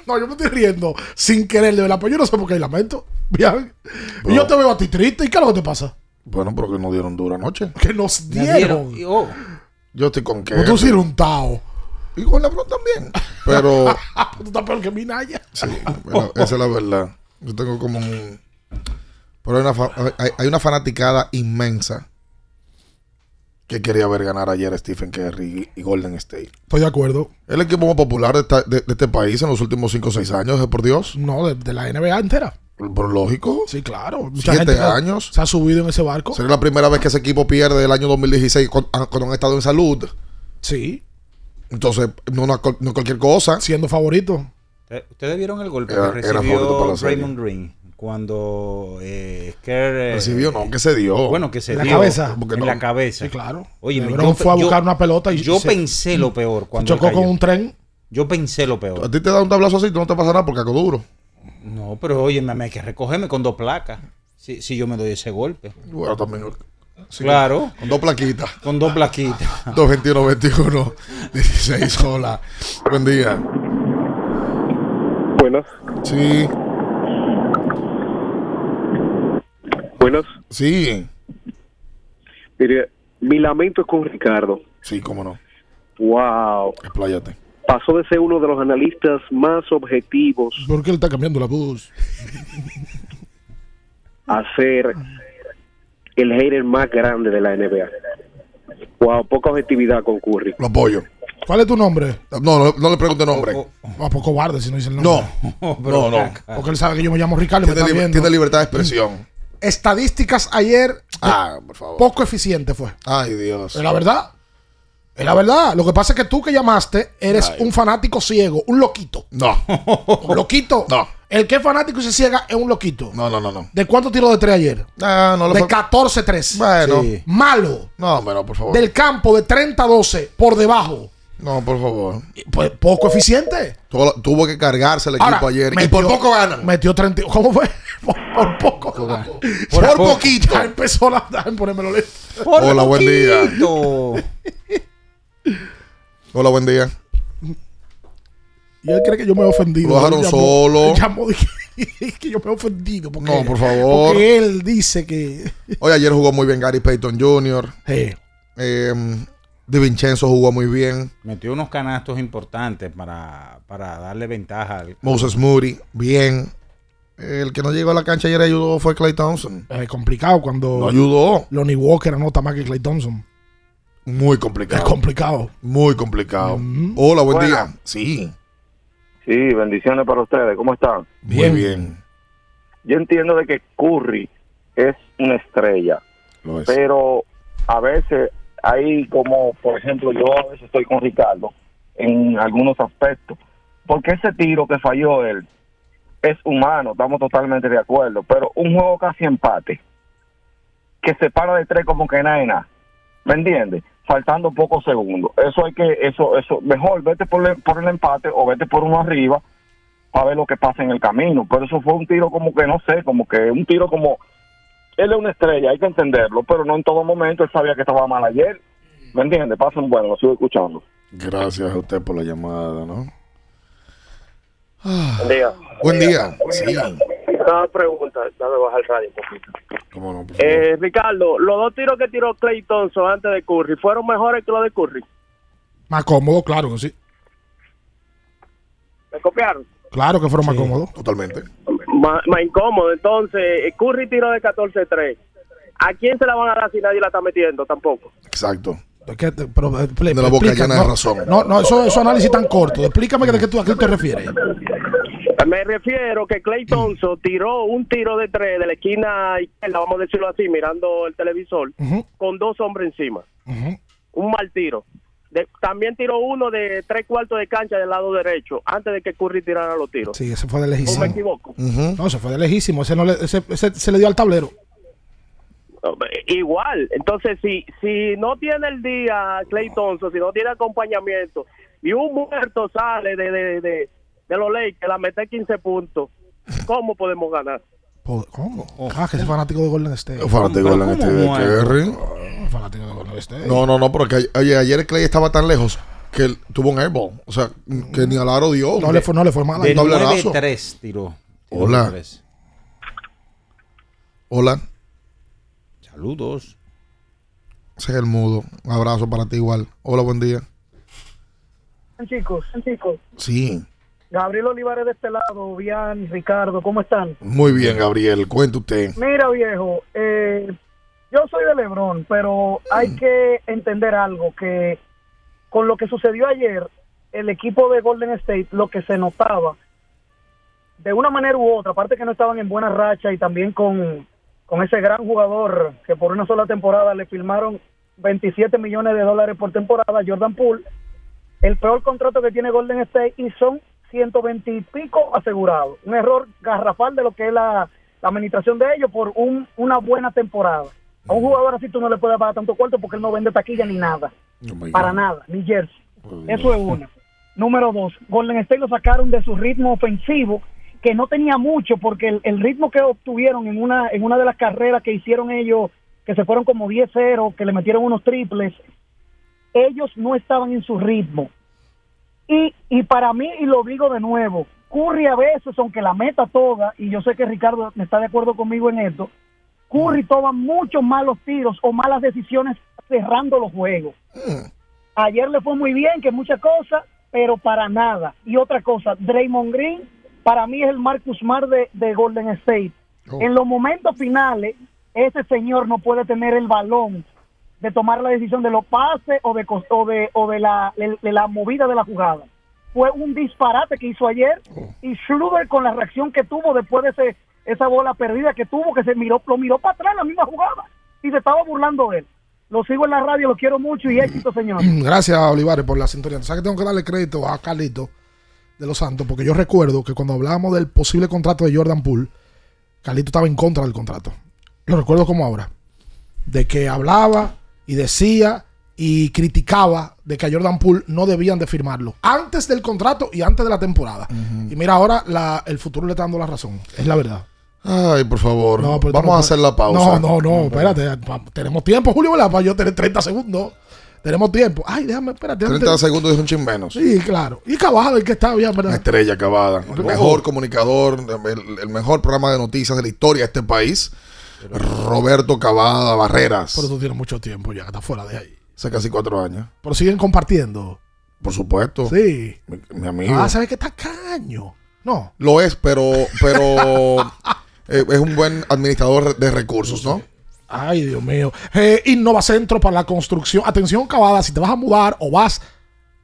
no, yo me estoy riendo sin querer, de verdad. Pero yo no sé por qué hay lamento. Bien. Y yo te veo a ti triste. ¿Y qué es lo que te pasa? bueno, pero que nos dieron dura noche. Que nos dieron. Yo estoy con que. Pues tú sí eres un tao. Y con LeBron también. Pero. *laughs* tú estás peor que Minaya. Sí, bueno, esa es la verdad. Yo tengo como un. Pero hay una, hay una fanaticada inmensa que quería ver ganar ayer Stephen Curry y Golden State. Estoy de acuerdo. El equipo más popular de, esta- de- de este país en los últimos 5 o 6 años, por Dios. No, de, de la NBA entera. Por lógico. Sí, claro. Mucha Siete gente años. Se ha subido en ese barco. Sería la primera vez que ese equipo pierde el año 2016 con- ah, cuando han estado en salud. Sí. Entonces, no, no, no cualquier cosa. Siendo favorito. Eh, ¿Ustedes vieron el golpe Era- que era favorito para recibió. Raymond Green cuando eh, eh, Recibió, no, que se dio. Bueno, que se En la dio cabeza. Porque en no- la cabeza. Sí, claro. Oye, LeBron fue a buscar una pelota y yo se- pensé lo peor cuando chocó con un tren. Yo pensé lo peor. A ti te da un tablazo así, tú no te pasa nada porque cago duro. No, pero oye, me, me hay que recogerme con dos placas. Si, si yo me doy ese golpe. Bueno, también. sí, Claro. Con dos plaquitas. Con dos plaquitas. 221 21 16 hola. Buen día. Buenas. Sí. Buenas. Sí. Mire, mi lamento es con Ricardo. Sí, cómo no. Wow. Expláyate. Pasó de ser uno de los analistas más objetivos ¿Por qué él está cambiando la voz? a ser el hater más grande de la NBA. Wow, poca objetividad con Curry. Lo apoyo. ¿Cuál es tu nombre? No, no, no le pregunte nombre. A poco cobarde si no dice el nombre. No. *laughs* No, no. Porque él sabe que yo me llamo Ricardo. liber- tiene libertad de expresión. *laughs* Estadísticas ayer. Ah, por favor. Poco eficiente fue. Ay, Dios. Es la verdad. Es la verdad. Lo que pasa es que tú que llamaste eres un fanático ciego, un loquito. No. *laughs* Un loquito. No. El que es fanático y se ciega es un loquito. No, no, no, no. ¿De cuántos tiros de tres ayer? Ah, no le de fue- 14-3. Bueno. Sí. Malo. No, pero por favor. Del campo de 30-12 por debajo. No, por favor. Pues poco eficiente. Tuvo, tuvo que cargarse el equipo Ahora, ayer. y metió- por poco ganan. Metió 30. ¿Cómo fue? Por, por poco. *laughs* Por, Por poquito. Ya empezó la. *laughs* Déjame ponérmelo lento. Hola, buen día. *laughs* Hola, buen día. Y él cree que yo me he ofendido. Lo dejaron llamó- solo. llamó de que, que yo me he ofendido. Porque, No, por favor. Porque él dice que. Hoy ayer jugó muy bien Gary Payton Jr. Sí. Eh, De Vincenzo jugó muy bien. Metió unos canastos importantes para, para darle ventaja al. Moses Moody, bien. El que no llegó a la cancha ayer ayudó fue Clay Thompson. Es complicado cuando. No ayudó. Lonnie Walker anota más que Clay Thompson. Muy complicado. Es complicado. Muy complicado. Hola, buen día. Sí. Sí, bendiciones para ustedes. ¿Cómo están? Muy bien. Yo entiendo de que Curry es una estrella, Lo es. pero a veces hay como, por ejemplo, yo a veces estoy con Ricardo en algunos aspectos. Porque ese tiro que falló él es humano, estamos totalmente de acuerdo, pero un juego casi empate, que se para de tres como que nada nada, ¿me entiendes? Faltando pocos segundos. Eso hay que, eso, eso, mejor vete por el, por el empate o vete por uno arriba para ver lo que pasa en el camino. Pero eso fue un tiro como que, no sé, como que un tiro como, él es una estrella, hay que entenderlo, pero no en todo momento, él sabía que estaba mal ayer, ¿me entiendes? Pasen bueno, lo sigo escuchando. Gracias a usted por la llamada, ¿no? Buen día. Buen día. Sí. Una pregunta, dame bajar el radio un poquito. ¿Cómo no? Eh, Ricardo, los dos tiros que tiró Clay Thompson antes de Curry, ¿fueron mejores que los de Curry? Más cómodo, claro que sí. ¿Me copiaron? Claro que fueron más cómodos. Totalmente. Más, más incómodo. Entonces, eh, Curry tiró de 14-3. ¿A quién se la van a dar si nadie la está metiendo tampoco? Exacto. Es que te- pero, eh, De la boca explica, llena no, de razón. No, no, eso, eso análisis tan corto. Explícame de qué tú, a qué te refieres. Me refiero que Clay Thompson tiró un tiro de tres de la esquina izquierda, vamos a decirlo así, mirando el televisor, con dos hombres encima. Un mal tiro. De- también tiró uno de tres cuartos de cancha del lado derecho, antes de que Curry tirara los tiros. Sí, ese fue de ¿O lejísimo. me equivoco? No, ese fue de lejísimo. Ese, no le, ese, ese se le dio al tablero. Igual, entonces si si no tiene el día Clay Thompson, si no tiene acompañamiento y un muerto sale de, de, de, de los Lakers, la mete 15 puntos, ¿cómo podemos ganar? ¿Cómo? Ah, que es fanático de Golden State. Fanático de Golden State de. Ah, Fanático de Golden State. No, no, no, porque oye, ayer Clay estaba tan lejos que tuvo un airball. O sea, que ni al aro dio. No le fue, no le fue mal. De Un tablerazo. 9-3 tiró. Tiró Hola. Hola. Saludos. Ese es el mudo. Un abrazo para ti igual. Hola, buen día. Chicos, chicos, Sí. Gabriel Olivares de este lado, Bian, Ricardo, ¿cómo están? Muy bien, Gabriel. Cuente usted. Mira, viejo, eh, yo soy de Lebron, pero hay que entender algo, que con lo que sucedió ayer, el equipo de Golden State, lo que se notaba, de una manera u otra, aparte que no estaban en buena racha y también con, con ese gran jugador que por una sola temporada le firmaron 27 millones de dólares por temporada, Jordan Poole, el peor contrato que tiene Golden State y son 120 y pico asegurados. Un error garrafal de lo que es la, la administración de ellos por un, una buena temporada. A un jugador así tú no le puedes pagar tanto cuarto porque él no vende taquilla ni nada. para nada, ni jersey. Eso es una. Número dos, Golden State lo sacaron de su ritmo ofensivo, que no tenía mucho, porque el, el ritmo que obtuvieron en una, en una de las carreras que hicieron ellos, que se fueron como 10-0, que le metieron unos triples, ellos no estaban en su ritmo. Y, y para mí, y lo digo de nuevo, Curry a veces, aunque la meta toda, y yo sé que Ricardo está de acuerdo conmigo en esto, Curry toma muchos malos tiros o malas decisiones cerrando los juegos. Ayer le fue muy bien, que muchas cosas, pero para nada. Y otra cosa, Draymond Green, para mí es el Marcus Smart de, de Golden State. En los momentos finales, ese señor no puede tener el balón de tomar la decisión de los pases o de, o de, o de, la, de- de la movida de la jugada. Fue un disparate que hizo ayer y Schluber con la reacción que tuvo después de ese, esa bola perdida que tuvo, que se miró, lo miró para atrás en la misma jugada y se estaba burlando de él. Lo sigo en la radio, lo quiero mucho y éxito, señor. *clears throat* Gracias, Olivares, por la sintonía. ¿Sabes que tengo que darle crédito a Carlito de los Santos? Porque yo recuerdo que cuando hablábamos del posible contrato de Jordan Poole, Carlito estaba en contra del contrato. Lo recuerdo como ahora. De que hablaba y decía y criticaba de que a Jordan Poole no debían de firmarlo antes del contrato y antes de la temporada. Y mira, ahora la- el futuro le está dando la razón. Es la verdad. Ay, por favor. No, Vamos no, a hacer la pausa. No, no, no, espérate. Tenemos tiempo, Julio, ¿verdad? Para yo tener 30 segundos. Tenemos tiempo. Ay, déjame, espérate. 30 antes- segundos es un chin menos. Sí, claro. Y Cavada, el que está bien, ¿verdad? Estrella acabada. El mejor comunicador, el, el mejor programa de noticias de la historia de este país. Roberto Cavada Barreras. Pero tú tienes mucho tiempo ya, está fuera de ahí. Hace casi cuatro años. Pero siguen compartiendo. Por supuesto. Sí. Mi, mi amigo. Ah, ¿sabes que está caño? No. Lo es, pero, pero *laughs* eh, es un buen administrador de recursos, ¿no? Ay, Dios mío. Eh, Innova Centro para la construcción. Atención, Cavada, si te vas a mudar o vas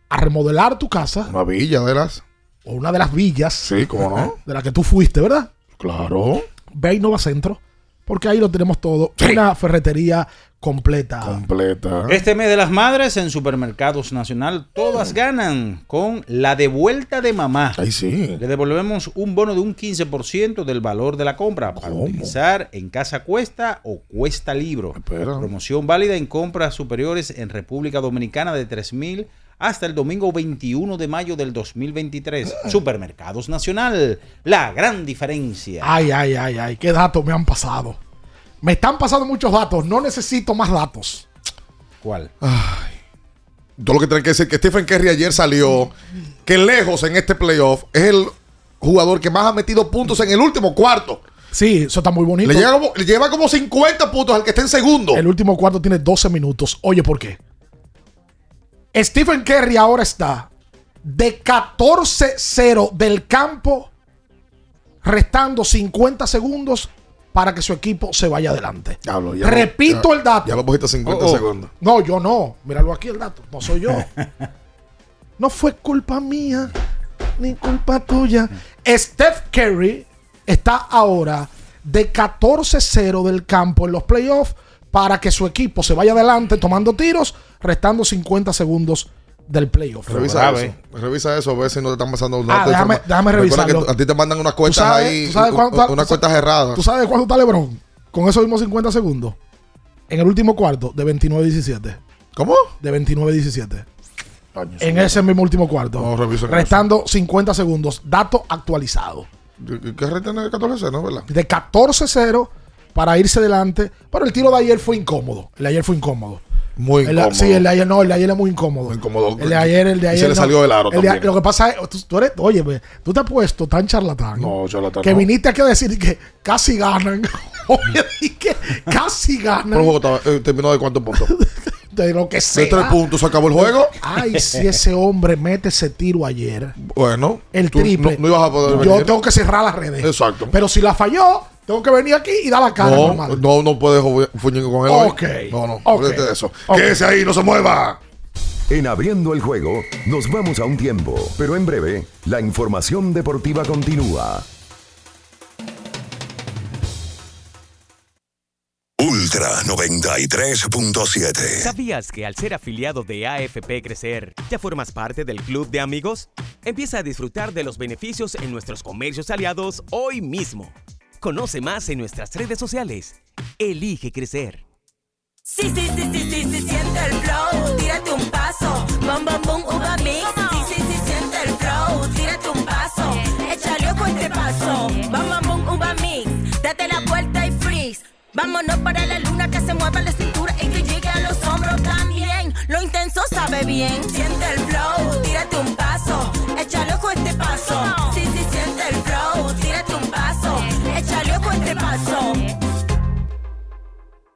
a remodelar tu casa. Una villa de las. O una de las villas. Sí, cómo no. *laughs* De la que tú fuiste, ¿verdad? Claro. Ve a Innova Centro. Porque ahí lo tenemos todo. Una ferretería completa. Completa. Este mes de las madres en Supermercados Nacional, todas ganan con la devuelta de mamá. Ahí sí. Le devolvemos un bono de un 15% del valor de la compra para utilizar en Casa Cuesta o Cuesta Libro. Promoción válida en compras superiores en República Dominicana de 3 mil hasta el domingo 21 de mayo del 2023. Supermercados Nacional, la gran diferencia. Ay, ay, ay, ay, qué datos me han pasado. Me están pasando muchos datos, no necesito más datos. ¿Cuál? Todo lo que tiene que decir que Stephen Curry ayer salió que lejos en este playoff es el jugador que más ha metido puntos en el último cuarto. Sí, eso está muy bonito. Le, llega como- le lleva como 50 puntos al que está en segundo. El último cuarto tiene 12 minutos. Oye, ¿por qué? Stephen Curry ahora está de 14-0 del campo, restando 50 segundos para que su equipo se vaya adelante. Ya Repito ya- el dato. Ya lo pusiste a 50 Oh, oh. segundos. No, yo no. Míralo aquí el dato. No soy yo. *laughs* no fue culpa mía ni culpa tuya. Steph Curry está ahora de 14-0 del campo en los playoffs para que su equipo se vaya adelante tomando tiros, restando 50 segundos del playoff. Revisa eso. Revisa eso, a ver si no te están pasando un Ah, déjame- déjame revisarlo. a ti te mandan unas ¿Tú cuentas sabes- ahí, tú sabes u- cuánto- unas tú cuentas sabes- erradas. ¿Tú sabes cuánto está LeBron? Con esos mismos 50 segundos. En el último cuarto, de 29-17. ¿Cómo? De 29-17. En ese mismo último cuarto. No, restando 50 segundos. Dato actualizado. ¿Qué retiene de 14 no verdad? De 14-0 para irse delante. Pero el tiro de ayer fue incómodo. El de ayer fue incómodo. Muy El incómodo. sí, el de ayer no, el de ayer es muy incómodo. incómodo. El de ayer, el de Y ayer. se le salió del aro El de- también. lo que pasa es, tú, tú eres, oye, tú te has puesto tan charlatán. No, charlatán Que no. viniste aquí a decir que casi ganan. *laughs* Oye, y que casi Pero el ganan. juego estaba- eh, terminó de cuántos puntos? *laughs* De lo que sea. De tres puntos se acabó el juego. Ay, si ese hombre mete ese tiro ayer. Bueno, El triple. No, no ibas a poder Yo venir. tengo que cerrar las redes. Exacto. Pero si la falló, tengo que venir aquí y dar la cara No, normal. no, no puedes fuñir con él hoy. Ok. No, no, Ok. olvídate de eso. Ok. Quédese ahí, no se mueva. En abriendo el juego, nos vamos a un tiempo, pero en breve, la información deportiva continúa. Ultra 93.7. ¿Sabías que al ser afiliado de AFP Crecer, ya formas parte del club de amigos? Empieza a disfrutar de los beneficios en nuestros comercios aliados hoy mismo. Conoce más en nuestras redes sociales. Elige crecer. Sí, sí, sí, sí, sí, sí, siente el flow, tírate un paso, bom, bom, bom, uva mix. Sí, sí, sí, siente el flow, tírate un paso, échale ojo este paso, bom, bom, bom, uva mix. Date la vuelta y freeze. Vámonos para la luna que se mueva la cintura y que llegue a los hombros también. Lo intenso sabe bien, siente el flow,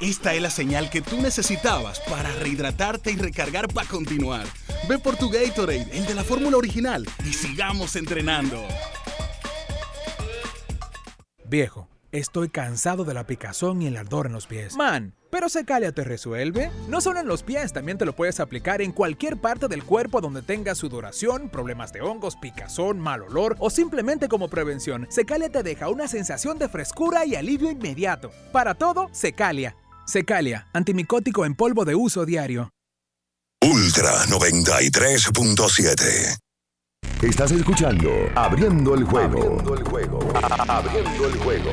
Esta es la señal que tú necesitabas para rehidratarte y recargar para continuar. Ve por tu Gatorade, el de la fórmula original, y sigamos entrenando. Viejo, estoy cansado de la picazón y el ardor en los pies. Man, Pero Secalia te resuelve. No solo en los pies, también te lo puedes aplicar en cualquier parte del cuerpo donde tengas sudoración, problemas de hongos, picazón, mal olor o simplemente como prevención. Secalia te deja una sensación de frescura y alivio inmediato. Para todo, Secalia. Secalia, antimicótico en polvo de uso diario. Ultra 93.7. Estás escuchando Abriendo el juego. Abriendo el juego. Abriendo el juego.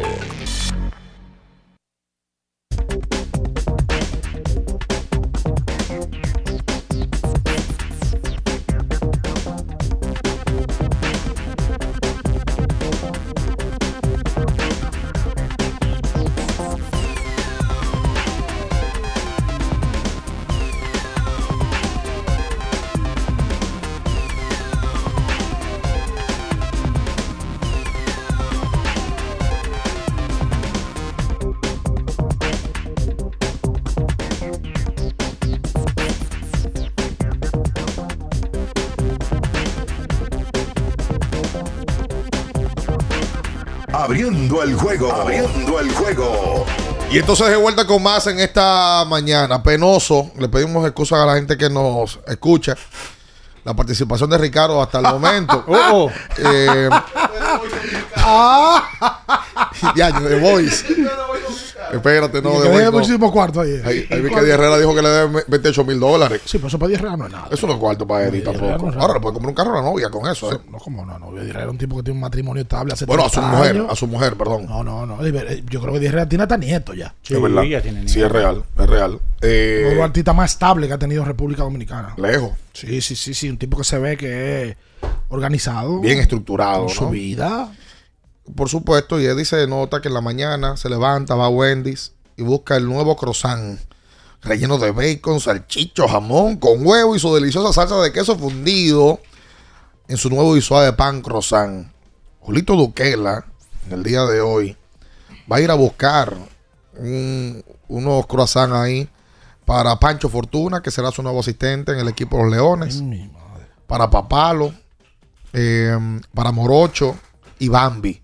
Abriendo el juego. Abriendo el juego. Y entonces de vuelta con más en esta mañana. Penoso. Le pedimos excusas a la gente que nos escucha. La participación de Ricardo hasta el momento. *laughs* Oh. Eh, *laughs* *laughs* ya, de Voice. Espérate, no, que debe no. muchísimos cuartos ahí. Ahí, ahí vi que Eddie Herrera dijo que le debe 28 mil dólares. Sí, pero eso para Eddie Herrera no es nada. Eso no es cuarto para Herrera tampoco. no es Ahora le puede comprar un carro a la novia con eso. ¿eh? No, como no, no. Eddie Herrera era un tipo que tiene un matrimonio estable hace Bueno, a su 30 mujer, a su mujer, perdón. No, no, no. eh, Yo creo que Eddie Herrera tiene hasta nieto ya. es verdad. Sí, es real, es real. Eh, Uno de los artistas más estables que ha tenido República Dominicana. Lejos. Sí, sí, sí, sí. Un tipo que se ve que es organizado. bien estructurado. Con su ¿no? vida. Por supuesto, y Eddie se nota que en la mañana se levanta, va a Wendy's y busca el nuevo croissant relleno de bacon, salchicho, jamón, con huevo y su deliciosa salsa de queso fundido en su nuevo y suave pan croissant. Julito Duquela, en el día de hoy, va a ir a buscar un- unos croissants ahí para Pancho Fortuna, que será su nuevo asistente en el equipo de los Leones. Para Papalo, eh, para Morocho y Bambi.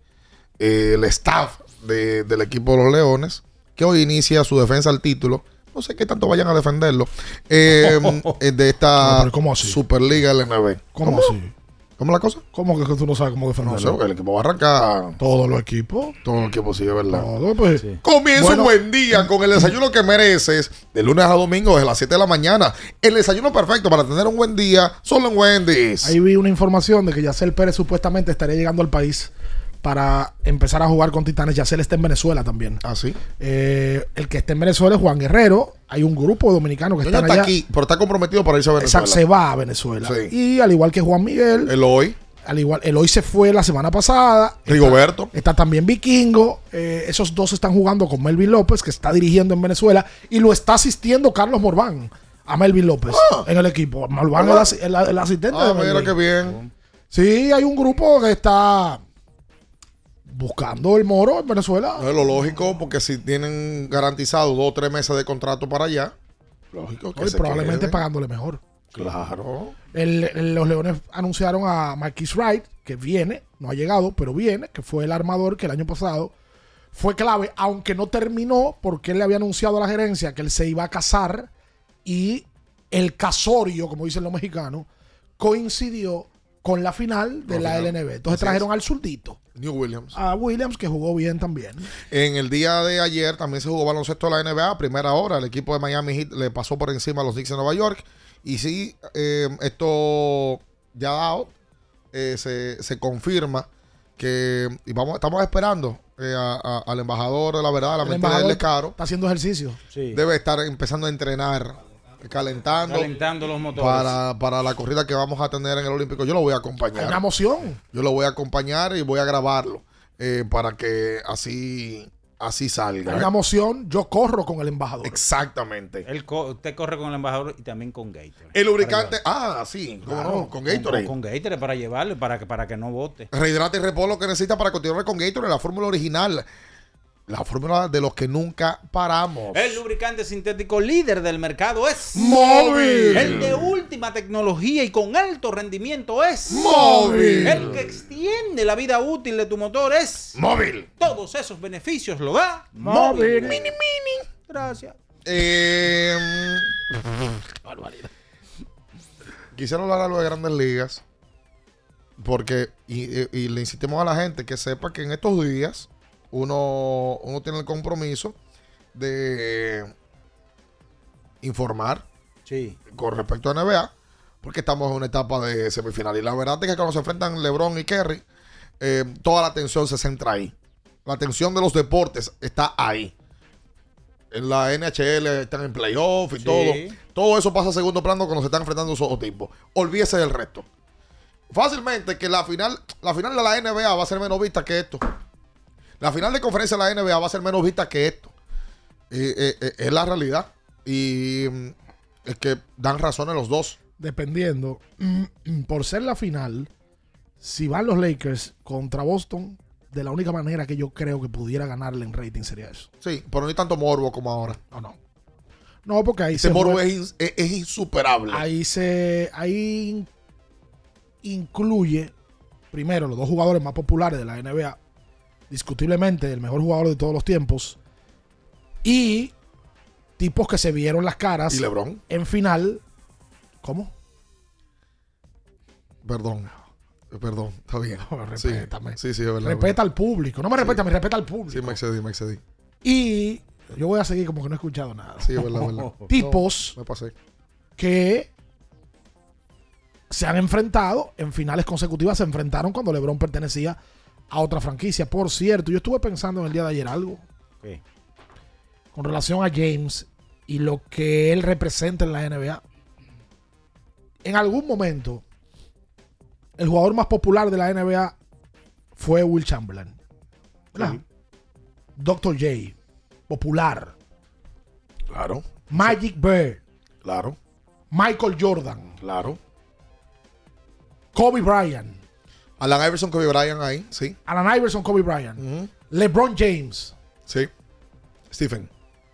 Eh, el staff de- del equipo de los Leones, que hoy inicia su defensa al título. No sé qué tanto vayan a defenderlo. *laughs* eh, eh, de esta Superliga LNB. ¿Cómo, así? ¿Cómo la cosa? ¿Cómo que tú no sabes cómo No defenderlo? sé, el equipo va a arrancar. Todos los equipos. Todos los equipos, sí, es verdad. Todo, pues. Comienza Bueno. un buen día con el desayuno que mereces de lunes a domingo desde las 7 de la mañana. El desayuno perfecto para tener un buen día solo en Wendy's. Ahí vi una información de que Yacel Pérez supuestamente estaría llegando al país para empezar a jugar con Titanes. Yacel está en Venezuela también. Ah, sí. Eh, el que está en Venezuela es Juan Guerrero. Hay un grupo dominicano que están está allá. aquí, pero está comprometido para irse a Venezuela. Exacto, se va a Venezuela. Sí. Y al igual que Juan Miguel. El hoy. Al igual, el hoy se fue la semana pasada. Rigoberto. Está, está también Vikingo. Eh, esos dos están jugando con Melvin López, que está dirigiendo en Venezuela. Y lo está asistiendo Carlos Morván a Melvin López en el equipo. Morván es el, el- el asistente Ah, de mira Melvin. qué bien. Sí, hay un grupo que está buscando el moro en Venezuela. No es lo lógico, porque si tienen garantizado dos o tres meses de contrato para allá, lógico que se probablemente queden. pagándole mejor. Claro. El- el- los Leones anunciaron a Marquis Wright, que viene, no ha llegado, pero viene, que fue el armador que el año pasado fue clave, aunque no terminó porque él le había anunciado a la gerencia que él se iba a casar y el casorio, como dicen los mexicanos, coincidió con la final de la, final. LNB. Entonces Así trajeron es. al zurdito, New Williams. a Williams, que jugó bien también. En el día de ayer también se jugó baloncesto de la NBA, primera hora. El equipo de Miami Heat le pasó por encima a los Knicks de Nueva York. Y sí, eh, esto ya dado, eh, se, se confirma que y vamos, estamos esperando eh, a- a- al embajador de la verdad, la El mente embajador de Caro. está haciendo ejercicio. Debe estar empezando a entrenar, calentando, Calentando los motores. para, para la corrida que vamos a tener en el Olímpico. Yo lo voy a acompañar. Una emoción. Yo lo voy a acompañar y voy a grabarlo eh, para que así, así salga. Una emoción. Yo corro con el embajador. Exactamente. Él co- usted corre con el embajador y también con Gatorade. El lubricante, ah, sí, Claro, no, con Gatorade. Con, con Gatorade para llevarlo, para que, para que no bote. Rehidrata y repon lo que necesita para continuar con Gatorade, la fórmula original. La fórmula de los que nunca paramos. El lubricante sintético líder del mercado es Móvil. El de última tecnología y con alto rendimiento es Móvil. El que extiende la vida útil de tu motor es Móvil. Todos esos beneficios lo da Móvil. Mini, mini. Gracias. Eh, Quisiera hablar algo de grandes ligas. Porque, y, y- y le insistimos a la gente que sepa que en estos días uno, uno tiene el compromiso de informar con respecto a NBA, porque estamos en una etapa de semifinal. Y la verdad es que cuando se enfrentan LeBron y Kerry, eh, toda la atención se centra ahí. La atención de los deportes está ahí. En la NHL están en playoff y Sí. todo. Todo eso pasa a segundo plano cuando se están enfrentando esos dos tipos. Olvídese del resto. Fácilmente que la final, la final de la NBA va a ser menos vista que esto. La final de conferencia de la NBA va a ser menos vista que esto. Eh, eh, es la realidad. Y mm, es que dan razones los dos. Dependiendo, mm, por ser la final, si van los Lakers contra Boston, de la única manera que yo creo que pudiera ganarle en rating sería eso. Sí, pero no hay tanto morbo como ahora. No, no. No, porque ahí Ese se morbo es, ins- es- es insuperable. Ahí se. Ahí in- incluye, primero, los dos jugadores más populares de la NBA. Discutiblemente el mejor jugador de todos los tiempos. Y tipos que se vieron las caras. ¿Y LeBron? En final. ¿Cómo? Perdón. Perdón, está bien. Sí, respétame. Sí, sí, es verdad. Respeta al público. No me respeta, me respeta al público. Sí, me excedí, me excedí. Y yo voy a seguir como que no he escuchado nada. Sí, es verdad, es verdad. *laughs* Tipos No, me pasé. que se han enfrentado en finales consecutivas. Se enfrentaron cuando LeBron pertenecía a otra franquicia. Por cierto, yo estuve pensando en el día de ayer algo ¿Qué? con relación a James y lo que él representa en la NBA. En algún momento, el jugador más popular de la NBA fue Will Chamberlain. ¿verdad? Dr. J, popular. Claro. Magic Bird, Claro, Michael Jordan, claro. Kobe Bryant, Alan Iverson, Kobe Bryant ahí, sí. Alan Iverson, Kobe Bryant, LeBron James. Sí. Stephen.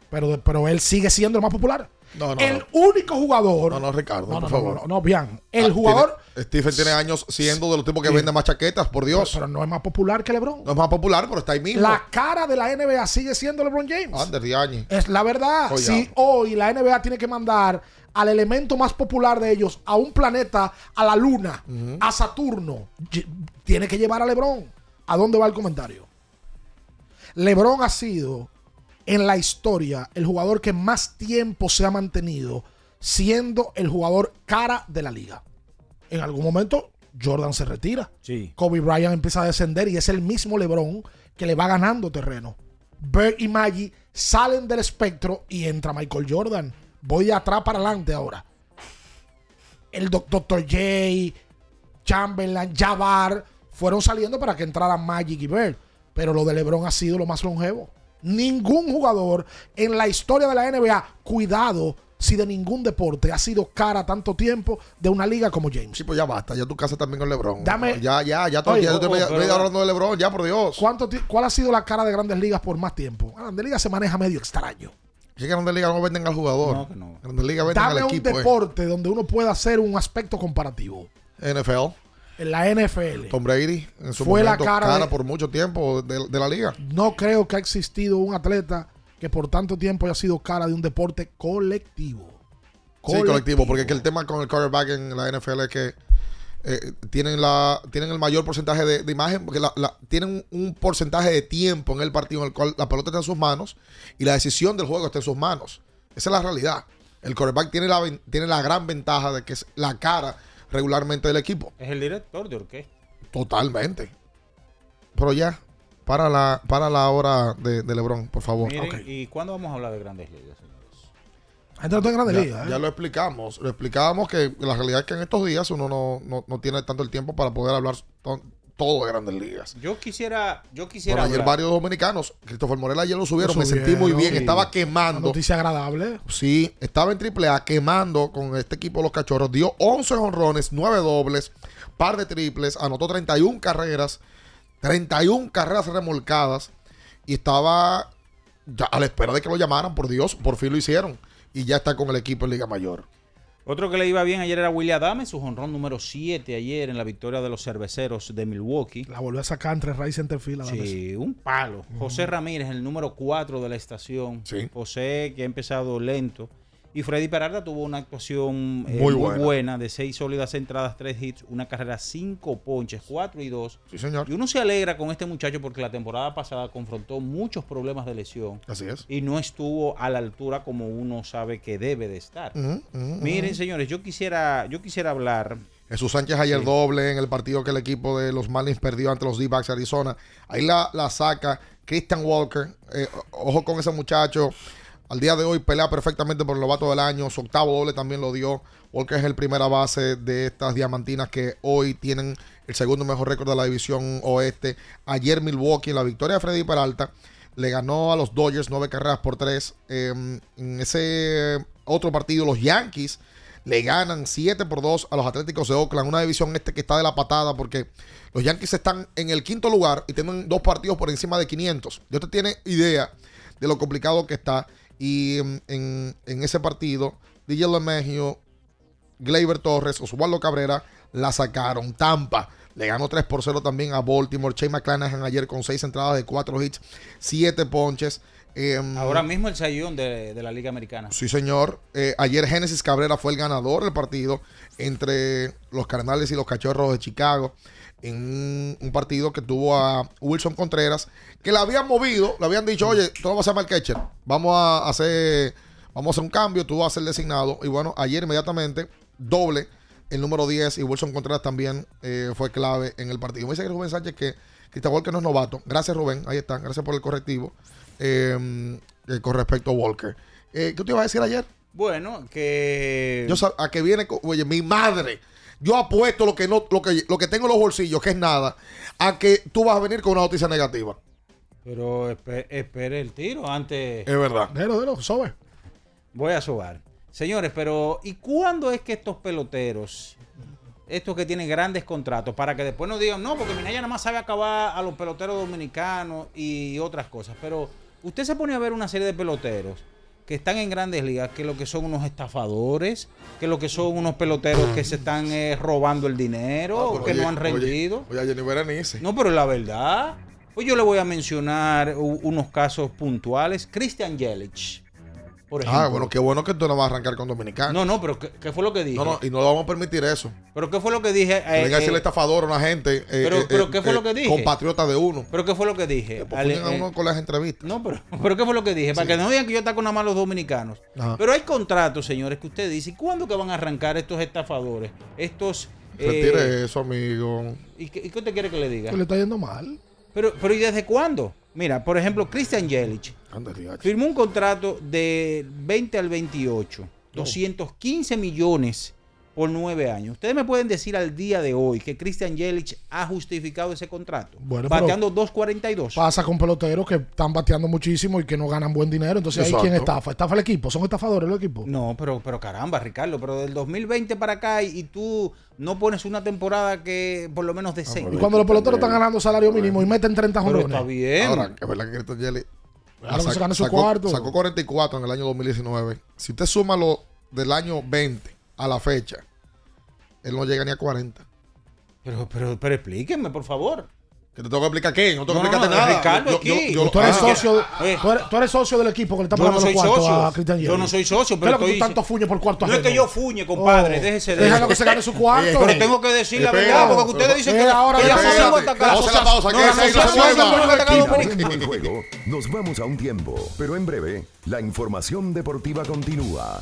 Pero, pero él sigue siendo el más popular. No, no. el no. único jugador. No, no, Ricardo, por favor. no, no, bien. El Ah, jugador. tiene- Stephen tiene años siendo de los tipos que Sí. venden más chaquetas, por Dios. Pero no es más popular que LeBron. No es más popular, pero está ahí mismo. La cara de la NBA sigue siendo LeBron James. Ander Diagne. Es la verdad. Oye. Si hoy la NBA tiene que mandar al elemento más popular de ellos a un planeta, a la Luna, a Saturno, tiene que llevar a LeBron. ¿A dónde va el comentario? LeBron ha sido en la historia el jugador que más tiempo se ha mantenido siendo el jugador cara de la liga. En algún momento Jordan se retira. Sí. Kobe Bryant empieza a descender y es el mismo LeBron que le va ganando terreno. Bird y Maggie salen del espectro y entra Michael Jordan. Voy de atrás para adelante ahora. El Doc- Dr. J, Chamberlain, Jabbar fueron saliendo para que entraran Magic y Bird. Pero lo de LeBron ha sido lo más longevo. Ningún jugador en la historia de la NBA, cuidado si de ningún deporte ha sido cara tanto tiempo de una liga como James. Sí, pues ya basta. Ya tu casa también con LeBron. Dame- Ya, ya, ya. todo- Oye, ya yo te oh, voy- pero- voy hablando de LeBron, ya, por Dios. ¿Cuánto ¿Cuál ha sido la cara de Grandes Ligas por más tiempo? Grandes Ligas se maneja medio extraño. Es que Grandes Ligas no venden al jugador. No, que no. Grandes Ligas venden Dame al un equipo. eh. deporte donde uno pueda hacer un aspecto comparativo. NFL. En la NFL. Tom Brady en su Fue la cara cara, de- por mucho tiempo de, de la liga. No creo que ha existido un atleta que por tanto tiempo haya sido cara de un deporte colectivo. Sí, colectivo, porque es que el tema con el quarterback en la NFL es que eh, tienen la tienen el mayor porcentaje de, de imagen, porque la- la- tienen un, un porcentaje de tiempo en el partido en el cual la pelota está en sus manos y la decisión del juego está en sus manos. Esa es la realidad. El quarterback tiene la, tiene la gran ventaja de que es la cara regularmente del equipo. Es el director de orquesta. Totalmente. Pero ya, para la, para la hora de, de LeBron, por favor. Miren. ¿y cuándo vamos a hablar de grandes ligas? Gente no está en Grandes Ya, Ligas. ¿eh? ya lo explicamos. Lo explicábamos que la realidad es que en estos días uno no, no, no tiene tanto el tiempo para poder hablar to- todo de grandes ligas. Yo quisiera, yo Por quisiera ayer hablar- varios dominicanos, Christopher Morel ayer lo subieron, Lo me sentí muy subieron, bien, sí. estaba Una quemando. noticia agradable. Sí, estaba en AAA quemando con este equipo de los cachorros. Dio 11 honrones, 9 dobles, par de triples, anotó 31 carreras, 31 carreras remolcadas y estaba ya a la espera de que lo llamaran, por Dios, por fin lo hicieron y ya está con el equipo en Liga Mayor. Otro que le iba bien ayer era William Adame, su jonrón número 7 ayer en la victoria de los cerveceros de Milwaukee. La volvió a sacar entre Ray Centerfield. Adame. Sí, un palo. José Ramírez, el número 4 de la estación. José, que ha empezado lento. Y Freddy Peralta tuvo una actuación eh, Muy muy, buena. de seis sólidas entradas, tres hits, una carrera, cinco ponches, cuatro y dos. Sí, señor. Y uno se alegra con este muchacho porque la temporada pasada confrontó muchos problemas de lesión. Así es. Y no estuvo a la altura como uno sabe que debe de estar. Miren, señores, yo quisiera, yo quisiera hablar. Jesús Sánchez ayer doble en el partido que el equipo de los Marlins perdió ante los D-Backs de Arizona. Ahí la, la saca Christian Walker. Eh, ojo con ese muchacho. Al día de hoy pelea perfectamente por el novato del año. Su octavo doble también lo dio. Walker es el primera base de estas diamantinas que hoy tienen el segundo mejor récord de la división oeste. Ayer Milwaukee en la victoria de Freddy Peralta le ganó a los Dodgers nueve carreras por tres. Eh, en ese otro partido los Yankees le ganan 7 por 2 a los Atléticos de Oakland, una división este que está de la patada porque los Yankees están en el quinto lugar y tienen dos partidos por encima de 500. Ya usted tiene idea de lo complicado que está y en, en- ese partido DJ LeMahieu, Gleyber Torres, Oswaldo Cabrera la sacaron. Tampa le ganó 3 por 0 también a Baltimore. Shane McClanahan ayer con 6 entradas de 4 hits, 7 ponches. Em, Ahora mismo el sayón de, de la Liga Americana. Sí, señor. Eh, ayer Génesis Cabrera fue el ganador del partido entre los Cardenales y los Cachorros de Chicago. En un, un partido que tuvo a Wilson Contreras, que le habían movido, le habían dicho, oye, tú no vas a ser mal catcher, vamos a hacer, vamos a hacer un cambio, tú vas a ser designado. Y bueno, ayer inmediatamente, doble el número 10 y Wilson Contreras también eh, fue clave en el partido. Me dice que Rubén Sánchez que Cristian Walker no es novato. Gracias, Rubén. Ahí está. Gracias por el correctivo eh, eh, con respecto a Walker. Eh, ¿Qué te iba a decir ayer? Bueno, que. Yo a que viene, oye, mi madre. Yo apuesto lo que no, lo que, lo que tengo en los bolsillos, que es nada, a que tú vas a venir con una noticia negativa. Pero espe- espere el tiro antes. Es verdad. Delo, delo, sobe. Voy a sobar. Señores, pero ¿y cuándo es que estos peloteros, estos que tienen grandes contratos, para que después no digan, no, porque Minaya nada más sabe acabar a los peloteros dominicanos y otras cosas? Pero usted se pone a ver una serie de peloteros que están en grandes ligas, que lo que son unos estafadores, que lo que son unos peloteros que se están eh, robando el dinero, Ah, que oye, no han oye, rendido. Oye, Jenny Berenice. No, pero la verdad, pues yo le voy a mencionar unos casos puntuales. Christian Yelich, por ejemplo. Ah, bueno, qué bueno que tú no vas a arrancar con Dominicano. No, no, pero ¿qué, qué fue lo que dije? No, no, y no le vamos a permitir eso. ¿Pero qué fue lo que dije? Que venga a Eh, decirle eh, estafador a una gente. eh, pero, eh, pero eh, ¿qué fue eh, lo que dije? Compatriota de uno. ¿Pero qué fue lo que dije? Pues Ale- a eh, uno con las entrevistas. no, pero, *laughs* pero ¿qué fue lo que dije? Para que no digan que yo ataco nada más a los dominicanos. Ajá. Pero hay contratos, señores, que usted dice, ¿y cuándo que van a arrancar estos estafadores? Estos... eh, Retire eso, amigo. ¿y, qué, y qué usted quiere que le diga? Que le está yendo mal. Pero, pero ¿y desde cuándo? Mira, por ejemplo, Christian riacho. firmó un contrato de 20 al 28, 215 millones por nueve años. Ustedes me pueden decir al día de hoy que Christian Yelich ha justificado ese contrato, Bueno, pero- bateando 2.42. Pasa con peloteros que están bateando muchísimo y que no ganan buen dinero. Entonces, ¿hay Exacto. quien estafa? ¿Estafa el equipo? ¿Son estafadores el equipo? No, pero, pero caramba, Ricardo, pero del 2020 para acá y, y tú no pones una temporada que por lo menos decente. Y cuando los peloteros están ganando salario mínimo y meten 30 Pero jonrones. está bien. Ahora, que es verdad que Cristian Yelich Claro su sacó, cuarto. sacó 44 en el año 2019. Si usted suma lo del año 20 a la fecha, él no llega ni a 40. Pero, pero, pero explíquenme, por favor. ¿Que te tengo que explicar qué? No tengo No, que explicarte no, nada. Ricardo, Yo- aquí. yo- yo- tú, eres ah, socio, eh. tú, eres, tú eres socio del equipo que le está Yo no pagando los soy cuartos socio. a Cristian Yo no soy socio, ¿Qué pero es lo que tú estoy- tanto fuñes por cuarto No es ajeno? que yo fuñe, compadre, Oh, déjese de Déjalo que se gane su cuarto. Pero tengo que decir la verdad, porque ustedes dicen que, ahora que ya. Vamos a la pausa, que juego. Nos vamos a un tiempo, pero en breve, la información deportiva continúa.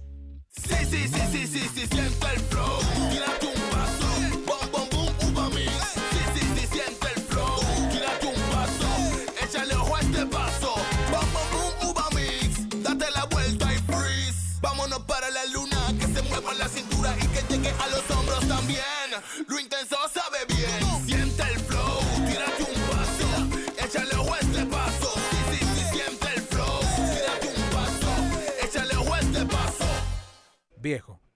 Sí, sí, sí, sí, sí, sí, siente el flow. Tírate un paso. Bom, bom, boom, uva mix. Sí, sí, sí, siente el flow. Tírate un paso. Échale ojo a este paso. Bom, bom, boom, uva mix. Date la vuelta y freeze. Vámonos para la luna. Que se mueva la cintura y que llegue a los hombros también. Lo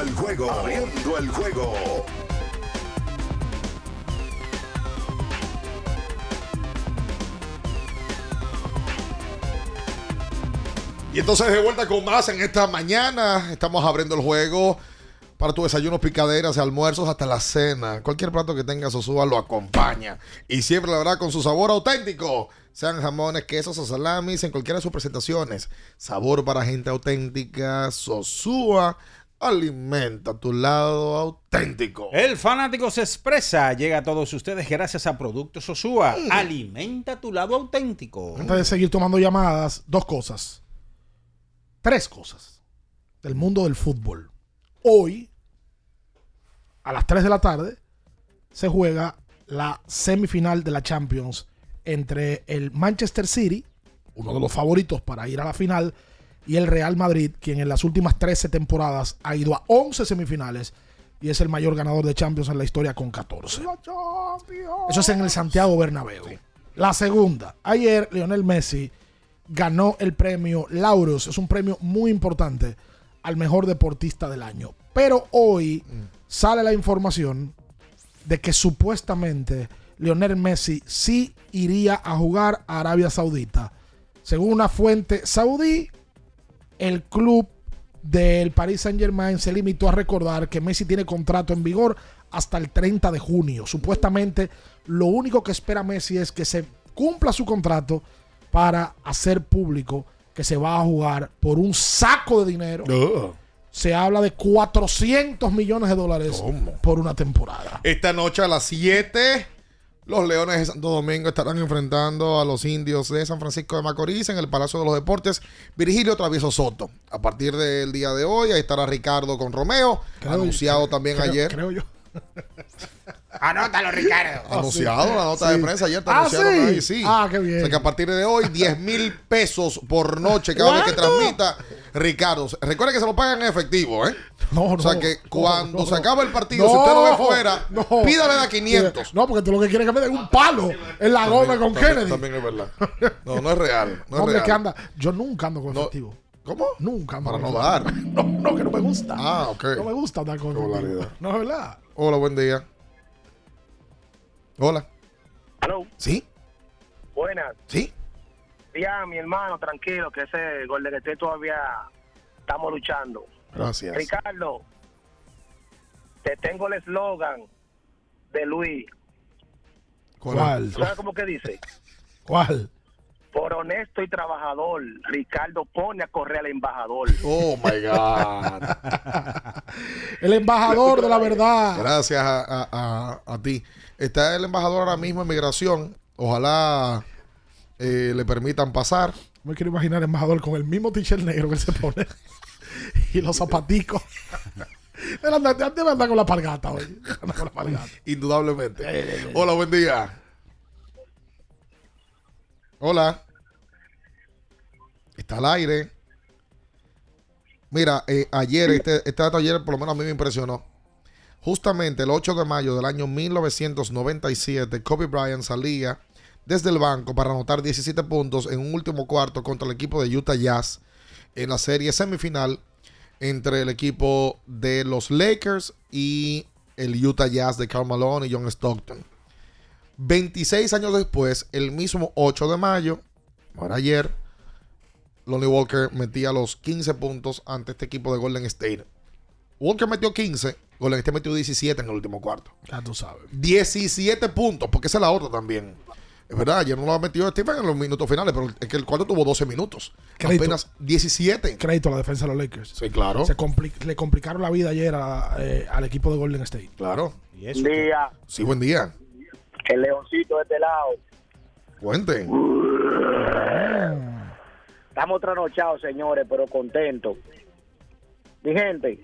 El juego. Abriendo el juego. Y entonces de vuelta con más en esta mañana. Estamos abriendo el juego para tu desayuno, picaderas, almuerzos, hasta la cena. Cualquier plato que tenga Sosúa lo acompaña. Y siempre la verdad con su sabor auténtico. Sean jamones, quesos o salamis en cualquiera de sus presentaciones. Sabor para gente auténtica. Sosúa alimenta tu lado auténtico. El fanático se expresa. Llega a todos ustedes gracias a Productos Sosúa. Alimenta tu lado auténtico. Antes de seguir tomando llamadas, dos cosas. Tres cosas del mundo del fútbol. Hoy, a las 3 de la tarde, se juega la semifinal de la Champions entre el Manchester City, uno de los favoritos para ir a la final, y el Real Madrid, quien en las últimas 13 temporadas ha ido a 11 semifinales y es el mayor ganador de Champions en la historia con 14. Eso es en el Santiago Bernabéu. La segunda, ayer Lionel Messi ganó el premio Laureus, es un premio muy importante al mejor deportista del año. Pero hoy sale la información de que supuestamente Lionel Messi sí iría a jugar a Arabia Saudita. Según una fuente saudí, el club del Paris Saint Germain se limitó a recordar que Messi tiene contrato en vigor hasta el 30 de junio. Supuestamente lo único que espera Messi es que se cumpla su contrato para hacer público que se va a jugar por un saco de dinero. Se habla de 400 millones de dólares por una temporada. Esta noche a las 7, los Leones de Santo Domingo estarán enfrentando a los indios de San Francisco de Macorís en el Palacio de los Deportes. Virgilio Travieso Soto. A partir del día de hoy, ahí estará Ricardo con Romeo. Creo- anunciado también creo- ayer. Creo yo. *laughs* Anótalo, Ricardo. Anunciado la nota Sí. de prensa ayer. te Ah, anunciaron sí. ahí, sí. Ah, qué bien. O sea que a partir de hoy, 10 mil pesos por noche cada vez que transmita Ricardo. Recuerda que se lo pagan en efectivo, ¿eh? No, O sea no, que no, cuando no. se acaba el partido, si usted lo ve fuera, pídale a 500. No, porque tú lo que quieres es que me den un palo en la goma con También- Kennedy. También es verdad. No, no es real. No es Hombre, real. que anda. Yo nunca ando con efectivo. ¿Cómo? Nunca ando Para no dar. *laughs* No, no, que no me gusta. Ah, ok. No me gusta andar con efectivo. No es verdad. Hola, buen día. Hola. Aló. ¿Sí? Buenas. ¿Sí? Ya, mi hermano, tranquilo, que ese Golden State todavía estamos luchando. Gracias. Ricardo, te tengo el eslogan de Luis. ¿Cuál? ¿Sabes cómo que dice? *laughs* ¿Cuál? Por honesto y trabajador, Ricardo pone a correr al embajador. Oh my God. *laughs* El embajador de la verdad. Gracias a, a- a- a ti. Está el embajador ahora mismo en migración. Ojalá eh, le permitan pasar. Me quiero imaginar el embajador con el mismo t-shirt negro que él se pone. *laughs* y los zapaticos. *laughs* Él anda, andar con la palgata hoy. Anda con la palgata. Indudablemente. Hola, buen día. Hola. Está al aire. Mira, eh, ayer, este, este dato ayer por lo menos a mí me impresionó. Justamente el 8 de mayo del año 1997, Kobe Bryant salía desde el banco para anotar 17 puntos en un último cuarto contra el equipo de Utah Jazz en la serie semifinal entre el equipo de los Lakers y el Utah Jazz de Karl Malone y John Stockton. 26 años después, el mismo 8 de mayo, ahora ayer, Lonnie Walker metía los 15 puntos ante este equipo de Golden State. Walker metió 15, Golden State metió 17 en el último cuarto. Ya tú sabes. 17 puntos, porque esa es la otra también. Es verdad, ayer no lo ha metido Stephen en los minutos finales, pero es que el cuarto tuvo 12 minutos. Crédito. Apenas 17. Crédito a la defensa de los Lakers. Sí, claro. Se compli- le complicaron la vida ayer a- eh, al equipo de Golden State. Claro. Buen día, Sí, buen día. el leoncito de este lado. Cuenten. Estamos trasnochados, señores, pero contentos. Mi gente,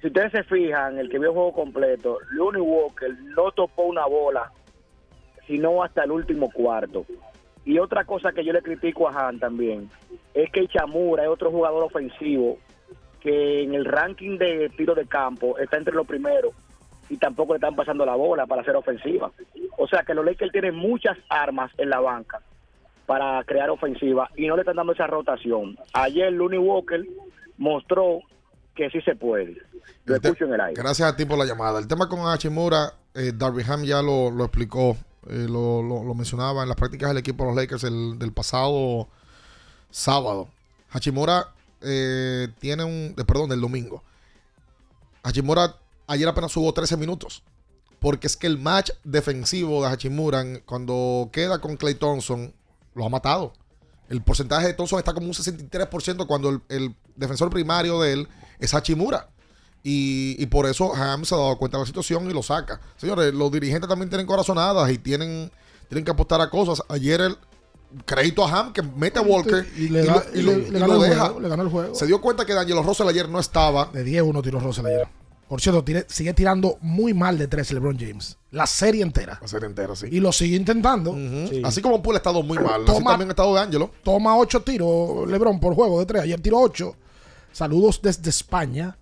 si ustedes se fijan, el que vio el juego completo, Looney Walker no topó una bola, sino hasta el último cuarto. Y otra cosa que yo le critico a Han también, es que Chamura es otro jugador ofensivo que en el ranking de tiro de campo está entre los primeros y tampoco le están pasando la bola para hacer ofensiva. O sea que los Lakers tienen muchas armas en la banca para crear ofensiva y no le están dando esa rotación. Ayer Looney Walker mostró que sí se puede. Lo El escucho en el aire. Gracias a ti por la llamada. El tema con Hachimura, eh, Darby Ham ya lo, lo explicó, eh, lo, lo- lo mencionaba en las prácticas del equipo de los Lakers el- del pasado sábado. Hachimura eh, tiene un, eh, perdón, del domingo. Hachimura ayer apenas jugó 13 minutos. Porque es que el match defensivo de Hachimura, cuando queda con Clay Thompson, lo ha matado. El porcentaje de Thompson está como un 63% cuando el, el defensor primario de él es Hachimura. Y, y por eso Ham se ha dado cuenta de la situación y lo saca. Señores, los dirigentes también tienen corazonadas y tienen, tienen que apostar a cosas. Ayer el crédito a Ham que mete a Walker Y le, y da- lo- y le- lo- le y ganó lo el deja. juego, le ganó el juego. Se dio cuenta que D'Angelo Russell ayer no estaba. De 10 uno tiró Russell ayer. Por cierto, tire- sigue tirando muy mal de 3 LeBron James. La serie entera. La serie entera, sí. Y lo sigue intentando. Así como Poole ha estado muy mal. así Toma- también ha estado D'Angelo. Toma 8 tiros LeBron por juego de 3. Ayer tiró 8. Saludos desde España.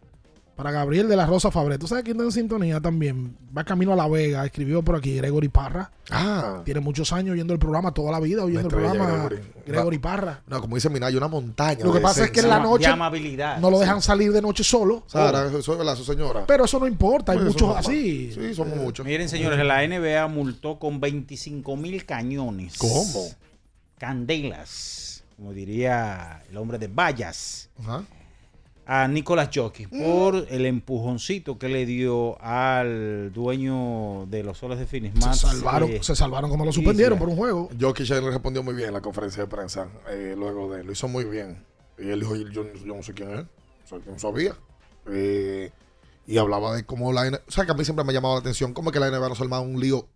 Para Gabriel de la Rosa Fabre. ¿Tú sabes quién está en sintonía también? Va camino a La Vega. Escribió por aquí Gregory Parra. Ah. Tiene muchos años oyendo el programa, toda la vida oyendo el programa. Gregory. Gregory Parra. No, como dice Minaya, una montaña. Lo que pasa es que en la noche amabilidad. no lo dejan salir de noche solo. Sara, eso es verdad, su señora. Pero eso no importa, hay Pues muchos así. Sí, somos muchos. Miren, señores, la NBA multó con 25 mil cañones. ¿Cómo? Candelas, como diría el hombre de vallas, Ajá. A Nicolás Jockey por el empujoncito que le dio al dueño de los soles de Phoenix. Se salvaron, eh, se salvaron como lo suspendieron por un juego. Jokic le respondió muy bien en la conferencia de prensa eh, luego de él. Lo hizo muy bien. Y él dijo, yo, yo no sé quién es. O sea, yo no sabía. Eh, y hablaba de cómo la NBA... O sea, que a mí siempre me ha llamado la atención cómo es que la NBA nos ha armado un lío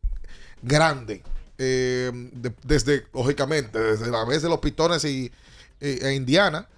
grande. eh, de- desde, lógicamente, desde la vez de los Pitones y, e Indiana.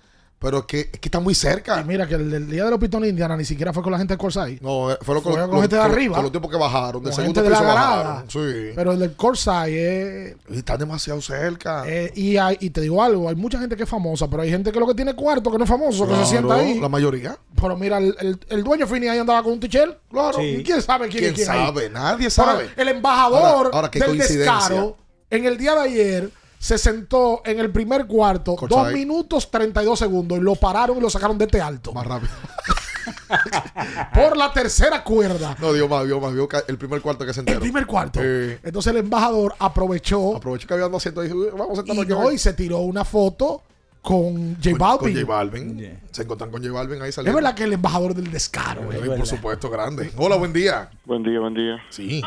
Pero que, es que está muy cerca. Y mira que el, del día de los pitones de Indiana ni siquiera fue con la gente del Corsay. No, eh, fue, lo Fue con gente de arriba. Con los tipos que bajaron. Del Con segundo gente de la piso grada. bajaron. Sí. Pero el del Corsay es. Y están demasiado cerca. eh, y, hay- y te digo algo, hay mucha gente que es famosa, pero hay gente que lo que tiene cuarto, que no es famoso, que se sienta ahí. La mayoría. Pero mira, el, el, el dueño Fini ahí andaba con un tichel. Claro. Sí. ¿Y quién sabe quién, ¿Quién es quién ahí? sabe? Nadie Pero sabe. el embajador Ahora- ahora, qué del coincidencia. descaro, en el día de ayer, se sentó en el primer cuarto, Corsay. 2 minutos 32 segundos, y lo pararon y lo sacaron de este alto. Más rápido. *laughs* Por la tercera cuerda. No, dio más, dio más. Dio el primer cuarto que se enteró. El primer cuarto. Eh, Entonces el embajador aprovechó. Aprovechó que había dos asientos y dijo, vamos a sentarnos y, aquí. no, y se tiró una foto con J Balvin. Con J Balvin. Se encontraron con J Balvin ahí Es saliendo. verdad que el embajador del descaro. Es por supuesto, grande. Hola, buen día. Buen día, buen día. Sí.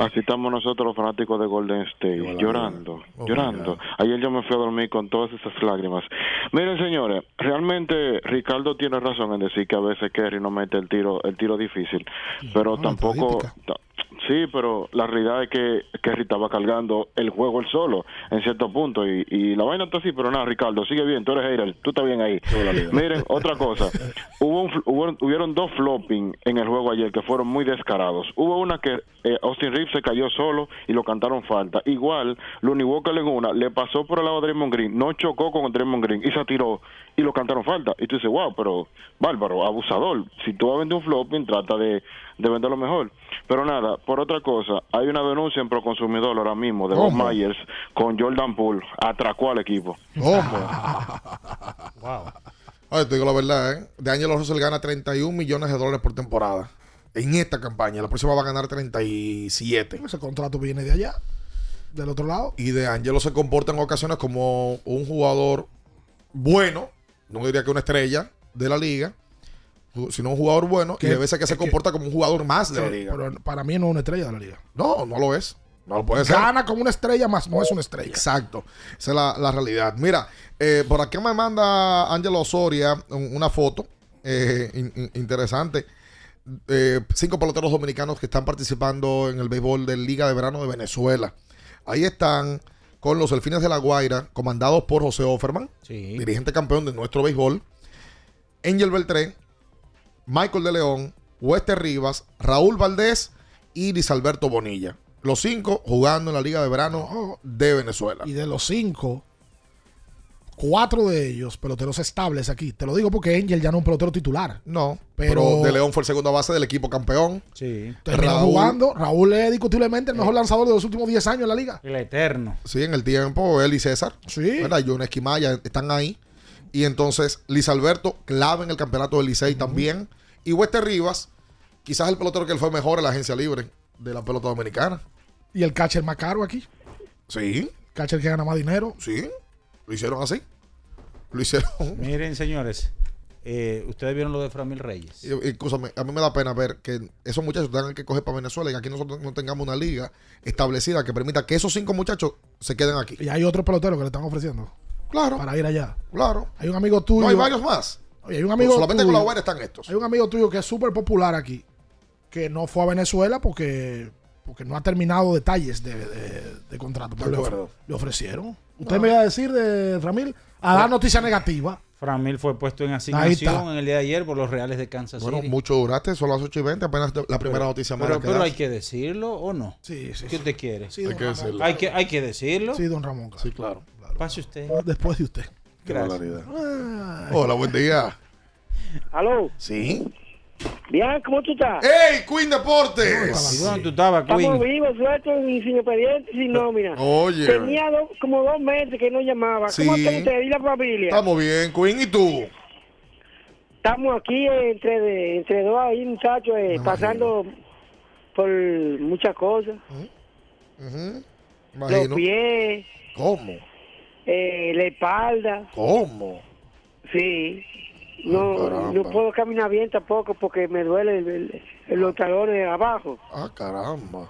Así estamos nosotros los fanáticos de Golden State, llorando, Oh, llorando. Ayer yo me fui a dormir con todas esas lágrimas. Miren, señores, realmente Ricardo tiene razón en decir que a veces Kerry no mete el tiro, el tiro difícil, pero tampoco. Sí, pero la realidad es que Kerry estaba cargando el juego él solo, en cierto punto, y, y la vaina está así, pero nada, Ricardo, sigue bien, tú eres hater, tú estás bien ahí. Miren, otra cosa, *laughs* hubo, un hubo- hubieron dos flopping en el juego ayer que fueron muy descarados. Hubo una que eh, Austin Reeves se cayó solo y lo cantaron falta. Igual, Looney Walker en una le pasó por el lado de Draymond Green, no chocó con Draymond Green y se tiró y lo cantaron falta. Y tú dices, wow, pero bárbaro, abusador. Si tú vas a vender un flopping, trata de, de venderlo mejor. Pero nada, por otra cosa, hay una denuncia en Proconsumidor ahora mismo de Bob. Myers con Jordan Poole. Atracó al equipo. *laughs* Oye, te digo la verdad, ¿eh? De Angelo Russell gana 31 millones de dólares por temporada. En esta campaña. La próxima va a ganar 37. Ese contrato viene de allá, del otro lado. Y de Angelo se comporta en ocasiones como un jugador bueno. No diría que una estrella de la liga. Sino un jugador bueno. Y Que- de veces que se que- comporta como un jugador más de la liga. pero para mí no es una estrella de la liga. No, no lo es. No lo puede ser. Gana como una estrella, más no es una estrella. Exacto. Esa es la, la realidad. Mira, eh, por aquí me manda Ángelo Osoria un- una foto eh, in- in- interesante. Eh, cinco peloteros dominicanos que están participando en el béisbol de Liga de Verano de Venezuela. Ahí están con los Delfines de la Guaira, comandados por José Offerman, Sí. dirigente campeón de nuestro béisbol. Angel Beltré, Michael de León, Wester Rivas, Raúl Valdés y Luis Alberto Bonilla. Los cinco jugando en la Liga de Verano de Venezuela. Y de los cinco, cuatro de ellos, peloteros estables aquí. Te lo digo porque Angel ya no es un pelotero titular. No, Pero, pero, De León fue el segunda base del equipo campeón. Sí. terminó Raúl- jugando. Raúl es discutiblemente el mejor lanzador de los últimos 10 años en la liga. El eterno. Sí, en el tiempo, él y César. Sí. ¿Verdad? John Esquimaya están ahí. Y entonces, Liz Alberto, clave en el campeonato del Licey también. Y Wester Rivas, quizás el pelotero que él fue mejor en la agencia libre de la pelota dominicana. Y el catcher más caro aquí. Sí, Catcher que gana más dinero. sí. Lo hicieron así. Lo hicieron. *laughs* Miren, señores, eh, ustedes vieron lo de Framil Reyes. Escúchame, a mí me da pena ver que esos muchachos tengan que coger para Venezuela y que aquí nosotros no tengamos una liga establecida que permita que esos cinco muchachos se queden aquí. Y hay otro pelotero que le están ofreciendo. Claro. Para ir allá. Claro. Hay un amigo tuyo. No hay varios más. Oye, hay un amigo Solamente tuyo- con la Guaira están estos. Hay un amigo tuyo que es súper popular aquí, que no fue a Venezuela porque, porque no ha terminado detalles de, de- de contrato. Pero De le, ofre- acuerdo. le ofrecieron. Usted me iba a decir de Ramil a dar noticia negativa. Framil fue puesto en asignación en el día de ayer por los Reales de Kansas Bueno, mucho duraste, son las 8 y 20, apenas la primera Pero- noticia pero, mala que pero das. hay que decirlo o no. Sí, sí. ¿Qué usted quiere? Sí, Hay que decirlo. Hay que, hay que decirlo. Sí, don Ramón. Sí, claro. Pase usted. Después de usted. Gracias. Hola, buen día. ¿Aló? Sí. Bien, ¿cómo tú estás? ¡Ey, Queen Deportes! ¿Y dónde tú estabas, Estamos Queen? vivos, sueltos y sin expediente, sin nómina. Oye. Tenía do- como dos meses que no llamaba. Sí. ¿Cómo están ustedes y la familia? Estamos bien, Queen, ¿y tú? Estamos aquí eh, entre, de- entre dos ahí, muchachos, eh, pasando por muchas cosas. Ujú. Los Imagino. pies, ¿Cómo? eh, la espalda. ¿Cómo? Sí. No, Ah, no puedo caminar bien tampoco porque me duele el, el- el- los talones abajo. Ah, caramba.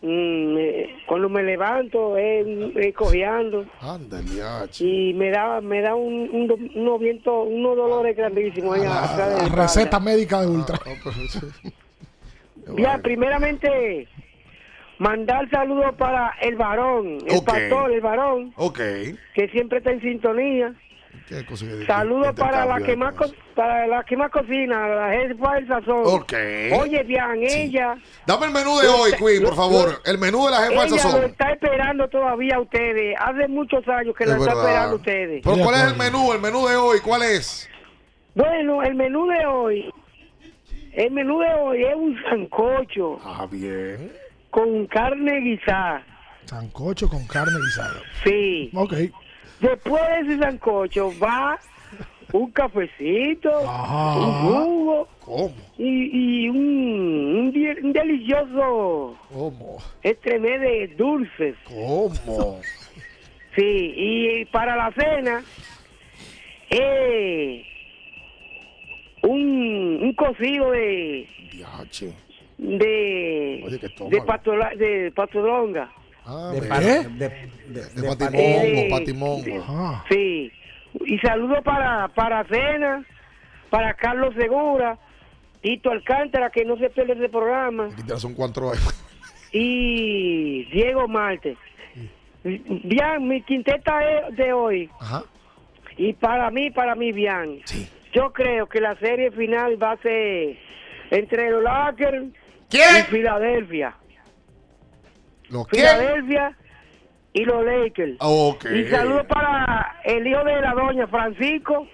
Mm, eh, cuando me levanto, eh, eh, cojeando. Ándale, H. y me da me da un, unos vientos unos dolores grandísimos la La espalda. receta médica de Ultra. *laughs* Bien, primeramente mandar saludos para el varón el pastor el varón Ok. que siempre está en sintonía ¿Qué cosa que- saludos para la que más para la que más cocina la jefa del sazón Ok. oye bien ella Dame el menú de hoy, Queen, por favor. El menú de la jefa del ella lo sazón. está esperando todavía a ustedes hace muchos años que Es lo está esperando a ustedes Pero ¿cuál es el menú? El menú de hoy, ¿cuál es? Bueno, el menú de hoy, el menú de hoy es un sancocho Ah, bien. con carne guisada. Sancocho con carne guisada. Sí. Ok. Después de ese sancocho va un cafecito, Ajá. un jugo ¿Cómo? y, y un, un, delicioso ¿Cómo? estremé de dulces. ¿Cómo? Sí, y para la cena, eh, un, un cocido de Diache. de Oye, de, estómago. Ah, De ¿Qué? de- de- De de patimongo, Eh, patimongo. Ajá. Sí. Y saludo para para Cena, para Carlos Segura, Tito Alcántara, que no se pierde ese programa, Literal, son cuatro y Diego Marte. Bien, mi quinteta es de hoy. Ajá. Y para mí, para mí, bien. Yo creo que la serie final va a ser entre los Lakers y Filadelfia. ¿Lo qué? Filadelfia y los Lakers. Ah, Ok. Y saludos para el hijo de la doña Francisco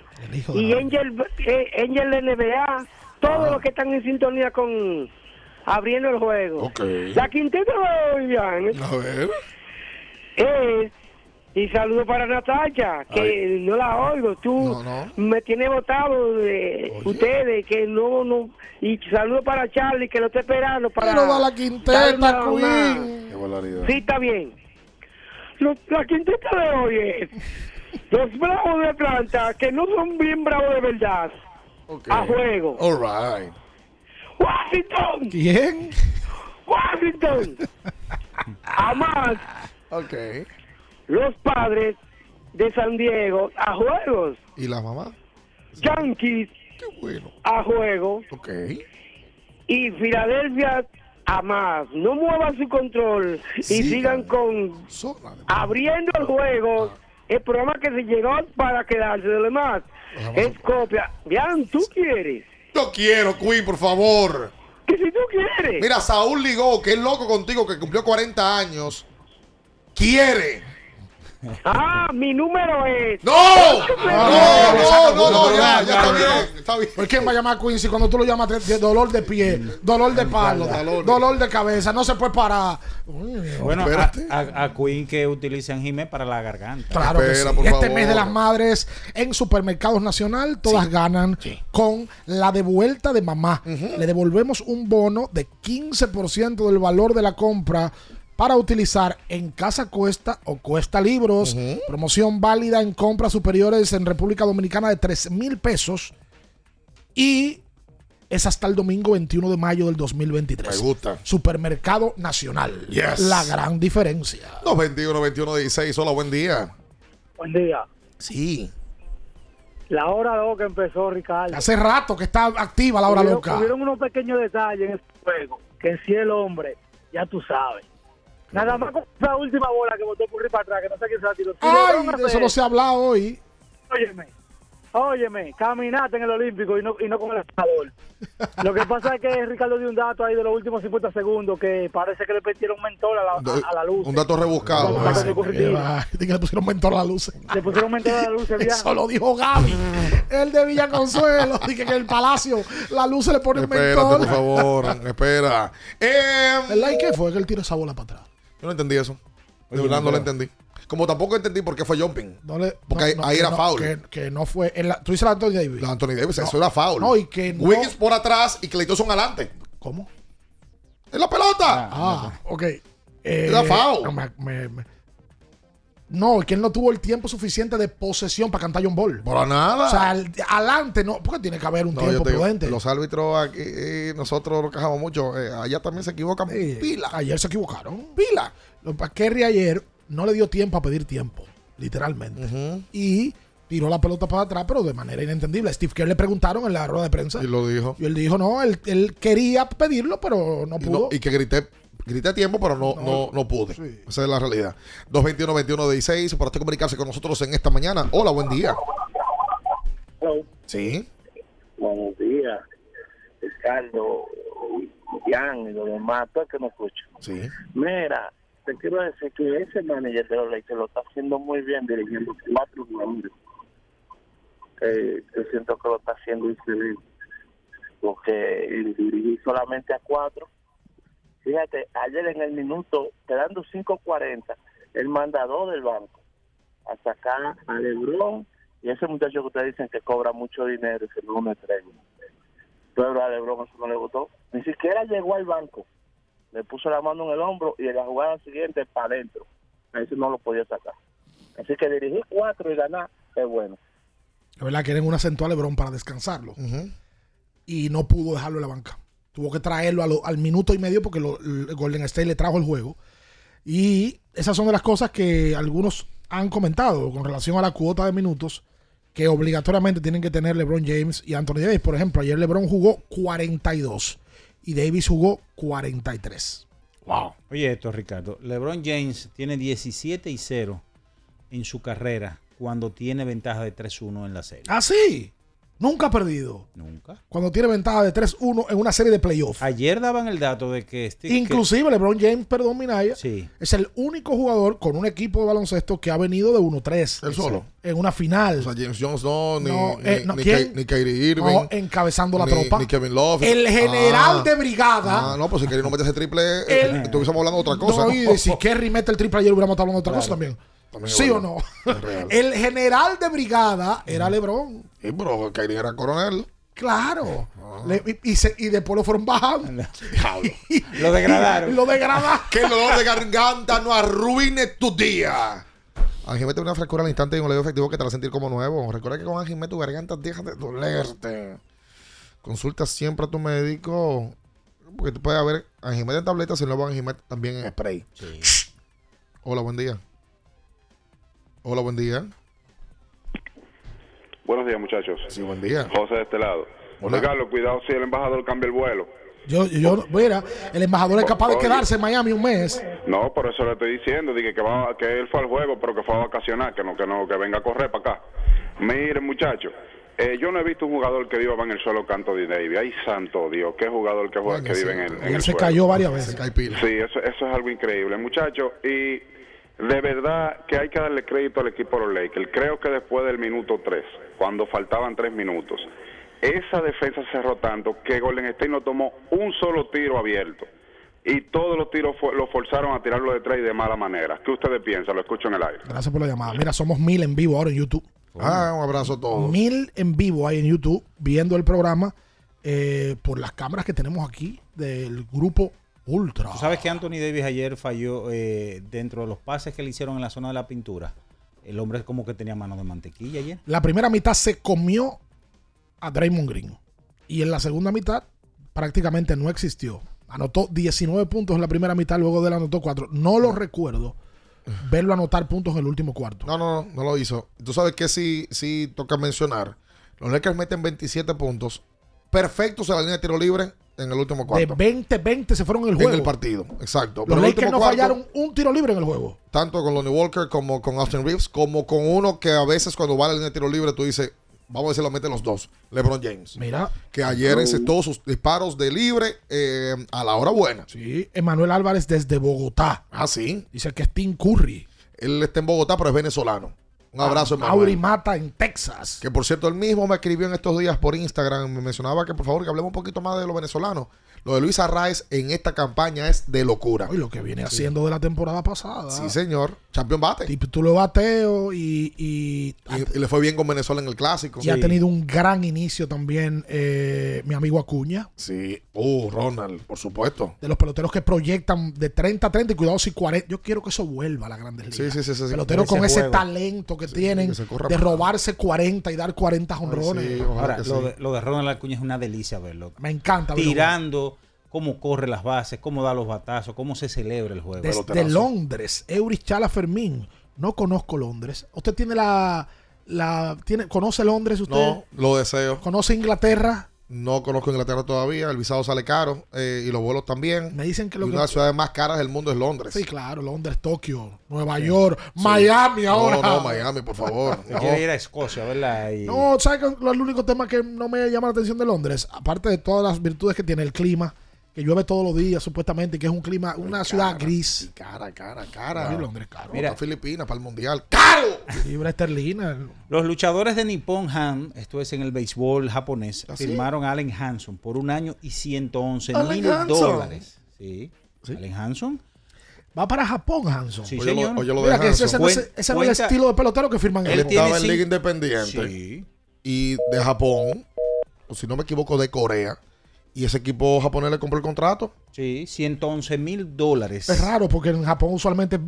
y la- Angel, eh, Angel de NBA, todos los que están en sintonía con abriendo el juego. Ok. La quinteta de hoy, Jan, A ver. es y saludos para Natacha, que no la oigo, tú No, no. me tienes votado de ustedes, que no, no, y saludos para Charlie, que lo está esperando para... Pero da la quinteta, una- una- Queen. Qué barbaridad. Sí, está bien. Lo- la quinteta de hoy es los bravos de Atlanta, que no son bien bravos de verdad, Ok. a juego. All right. Washington, ¿Quién? Washington. *laughs* Además, Ok. Los padres de San Diego a juegos. ¿Y la mamá? Yankees Qué bueno. a juego Ok. y Filadelfia a más. No muevan su control y Sigan. sigan con Zona abriendo el juego. El programa que se llegó para quedarse de lo demás es copia. Vean, tú quieres. Yo quiero, Queen, por favor. Que si tú quieres. Mira, Saúl Ligó, que es loco contigo, que cumplió 40 años, quiere. Ah, mi número es. ¡No! No, no, no, no, ya, ya está bien. Está bien. ¿Por quién va a llamar a Quincy cuando tú lo llamas de, de dolor de pie, dolor de palo, dolor de cabeza? No se puede parar. Bueno, a, Espérate. a, a Queen que utilizan Jimé para la garganta. Claro que Espera, sí. por Este favor. mes de las madres en Supermercados Nacional, todas ganan con la devuelta de mamá. Le devolvemos un bono de 15% del valor de la compra para utilizar en Casa Cuesta o Cuesta Libros. Promoción válida en compras superiores en República Dominicana de 3 mil pesos. Y es hasta el domingo 21 de mayo del 2023. Me gusta. Supermercado Nacional. Yes. La gran diferencia. 221 21 16 Hola, buen día. Buen día. Sí. La hora loca empezó, Ricardo. Hace rato que está activa la hora Hubieron- loca. Hubieron unos pequeños detalles en ese juego, que sí el hombre, ya tú sabes. Nada más con esa última bola que botó Curry para atrás, que no sé quién se la tiró. Si Ay, de eso no se ha hablado hoy. Óyeme, Óyeme, caminaste en el Olímpico y no, y no con el estador. Lo que pasa es que Ricardo dio un dato ahí de los últimos 50 segundos que parece que le metieron mentor a la, a, a la luz. Un dato rebuscado. Curritín. que le pusieron mentor a la luz. Le pusieron mentor a la luz. Eso lo dijo Gaby. el de Villa Consuelo. Dije que en el palacio la luz se le pone Espérate, mentor. por favor. Espera. Eh, ¿Verdad? ¿Y qué fue? Que él tiró esa bola para atrás. Yo no entendí eso. De Oye, verdad no lo entendí. Como tampoco entendí por qué fue jumping. No le- Porque no, ahí, no, ahí que era foul. Que, que no fue. En la, tú dices la Anthony Davis. La Anthony Davis, eso era foul. No, y que no- Wiggins por atrás y Clay Thompson adelante. ¿Cómo? ¡Es la pelota! Ah, ok. Eh, Era foul. Me- no, es que él no tuvo el tiempo suficiente de posesión para cantar un ball. Para nada. O sea, al- adelante, no, porque tiene que haber un No, tiempo digo, prudente. los árbitros aquí, eh, nosotros nos quejamos mucho. eh, allá también se equivocan. pila. Ayer se equivocaron. Pila. Lo que Kerry ayer no le dio tiempo a pedir tiempo, literalmente. Y tiró la pelota para atrás, pero de manera inentendible. Steve Kerr le preguntaron en la rueda de prensa. Y lo dijo. Y él dijo, no, él, él quería pedirlo, pero no Y, pudo. no- y que grité, grité a tiempo, pero no, no, no pude. Esa es la realidad. 221-21-16 para usted comunicarse con nosotros en esta mañana. Hola, buen día. Sí. Buenos días, Ricardo, Jan y los demás, todo el que me escucha. Sí. Mira, te quiero decir que ese manager de los Lakers lo está haciendo muy bien dirigiendo cuatro jugadores. Eh, yo siento que lo está haciendo increíble. Porque el dirigir solamente a cuatro. Fíjate, ayer en el minuto, quedando 5.40, el mandador del banco a sacar a Lebron y ese muchacho que ustedes dicen que cobra mucho dinero y se no una estrella. Pero a Lebron eso no le gustó. Ni siquiera llegó al banco. Le puso la mano en el hombro y en la jugada siguiente para adentro. A ese no lo podía sacar. Así que dirigir cuatro y ganar es bueno. Es verdad que era en una central LeBron para descansarlo. Y no pudo dejarlo en la banca. Tuvo que traerlo lo- al minuto y medio porque lo- el Golden State le trajo el juego. Y esas son de las cosas que algunos han comentado con relación a la cuota de minutos que obligatoriamente tienen que tener LeBron James y Anthony Davis. Por ejemplo, ayer LeBron jugó 42 y Davis jugó 43. Wow. Oye, esto, Ricardo. LeBron James tiene 17 y 0 en su carrera cuando tiene ventaja de 3-1 en la serie. Ah, sí. Nunca ha perdido. Nunca. Cuando tiene ventaja de 3-1 en una serie de playoffs. Ayer daban el dato de que este. Inclusive LeBron James, perdón, Minaya, Sí. es el único jugador con un equipo de baloncesto que ha venido de 1-3. Él solo. En una final. O sea, James Jones no, ni, No, ni, eh, no, ni, ni Kyrie Irving. No, encabezando la ni- tropa. Ni Kevin Love. El general Ah. de brigada. Ah, no, pues si Kyrie no mete ese triple, eh, El- estuviésemos hablando de otra cosa. No, y si Kerry mete el triple ayer hubiéramos estado hablando de otra cosa también. También ¿Sí o no? El general de brigada era LeBron. Sí, pero Kyrie era coronel. Claro. Ah. Le- y, y se- y después lo fueron bajando. Lo *laughs* degradaron. lo degradaron. que el dolor de garganta no arruine tu día. Ángel mete una frescura al instante y un leve efectivo que te va a sentir como nuevo. Recuerda que con Ángel tu garganta deja de dolerte. Consulta siempre a tu médico. Porque tú puedes haber Angimet en tabletas y el nuevo Angimet también en spray. Hola, buen día. Hola, buen día. Buenos días, muchachos. Sí, buen día. José de este lado. Hola. Ricardo, cuidado si el embajador cambia el vuelo. Yo, yo, mira, el embajador es capaz de quedarse en Miami un mes. No, por eso le estoy diciendo, dije que, va, que él fue al juego, pero que fue a vacacionar, que no, que no, que venga a correr para acá. Miren, muchachos, eh, yo no he visto un jugador que viva en el suelo canto de David. Ay, santo Dios, qué jugador que, juega, que vive en el, en Él el se suelo. cayó varias veces. Sí, eso, eso es algo increíble, muchachos. Y de verdad que hay que darle crédito al equipo de los Lakers. Creo que después del minuto 3, cuando faltaban 3 minutos, esa defensa cerró tanto que Golden State no tomó un solo tiro abierto. Y todos los tiros fue- lo forzaron a tirarlo de tres y de mala manera. ¿Qué ustedes piensan? Lo escucho en el aire. Gracias por la llamada. Mira, somos mil en vivo ahora en YouTube. Ah, un abrazo a todos. Mil en vivo hay en YouTube viendo el programa eh, por las cámaras que tenemos aquí del grupo Ultra. ¿Tú sabes que Anthony Davis ayer falló eh, dentro de los pases que le hicieron en la zona de la pintura? El hombre como que tenía mano de mantequilla ayer. La primera mitad se comió a Draymond Green. Y en la segunda mitad prácticamente no existió. Anotó 19 puntos en la primera mitad, luego de él anotó 4. No lo recuerdo verlo anotar puntos en el último cuarto. No, no, no, no lo hizo. Tú sabes que sí, sí toca mencionar. Los Lakers meten 27 puntos perfectos a la línea de tiro libre en el último De cuarto. 20-20 se fueron en el juego. En el partido, exacto. Los Pero el Lakers último no cuarto, fallaron un tiro libre en el juego. Tanto con Lonnie Walker como con Austin Reeves, como con uno que a veces cuando va a la línea de tiro libre tú dices, vamos a decir, lo mete los dos. LeBron James. Mira. Que ayer encestó sus disparos de libre eh, a la hora buena. Sí, Emanuel Álvarez desde Bogotá. Ah, sí. Dice que es Tim Curry. Él está en Bogotá, pero es venezolano. Un abrazo, Mauri Emanuel. Mata en Texas. Que por cierto, él mismo me escribió en estos días por Instagram. Me mencionaba que por favor que hablemos un poquito más de los venezolanos. Lo de Luis Arraez en esta campaña es de locura. Y lo que viene haciendo de la temporada pasada. Sí, señor. Champion bate. Título de bateo y, y, Y, y le fue bien con Venezuela en el clásico. y ha tenido un gran inicio también eh, mi amigo Acuña. Sí. Uh, Ronald, por supuesto. De los peloteros que proyectan de 30 a 30 y cuidado si 40. Yo quiero que eso vuelva a las grandes ligas. Sí, sí, sí. sí, sí. Peloteros con ese juego. talento que tienen que de robarse 40 y dar 40 jonrones. Ahora, lo, de, lo de Ronald Acuña es una delicia verlo. Me encanta verlo Tirando, cómo corre las bases, cómo da los batazos, cómo se celebra el juego. Desde Londres, Euris Chala Fermín. No conozco Londres. ¿Usted tiene la. la tiene, ¿Conoce Londres usted? No, lo deseo. ¿Conoce Inglaterra? No conozco Inglaterra todavía. El visado sale caro eh, y los vuelos también. Me dicen que Y lo una que- de las ciudades más caras del mundo es Londres. Sí, claro, Londres, Tokio, Nueva York, Miami ahora. No, no, Miami, por favor. *laughs* No. quiere ir a Escocia, ¿verdad? Y- No, ¿sabes el único tema que no me llama la atención de Londres? Aparte de todas las virtudes que tiene el clima, que llueve todos los días supuestamente, y que es un clima, una ciudad gris. Cara, cara, cara. Sí, Londres, caro. Mira, Filipinas para el mundial. ¡Caro! Libra esterlina. Los luchadores de Nippon Han, esto es en el béisbol japonés, ¿Ah, firmaron a Allen Hanson por un año y 111 Allen mil dólares. Sí. Allen Hanson. Va para Japón, Hanson. Sí, Oye, lo- oye, lo de Mira, que ese, es, no el estilo de pelotero que firman Él en estaba en Liga Independiente Sí. y de Japón, o si no me equivoco, de Corea. Y ese equipo japonés le compró el contrato. Sí, 111 mil dólares. Es raro porque en Japón usualmente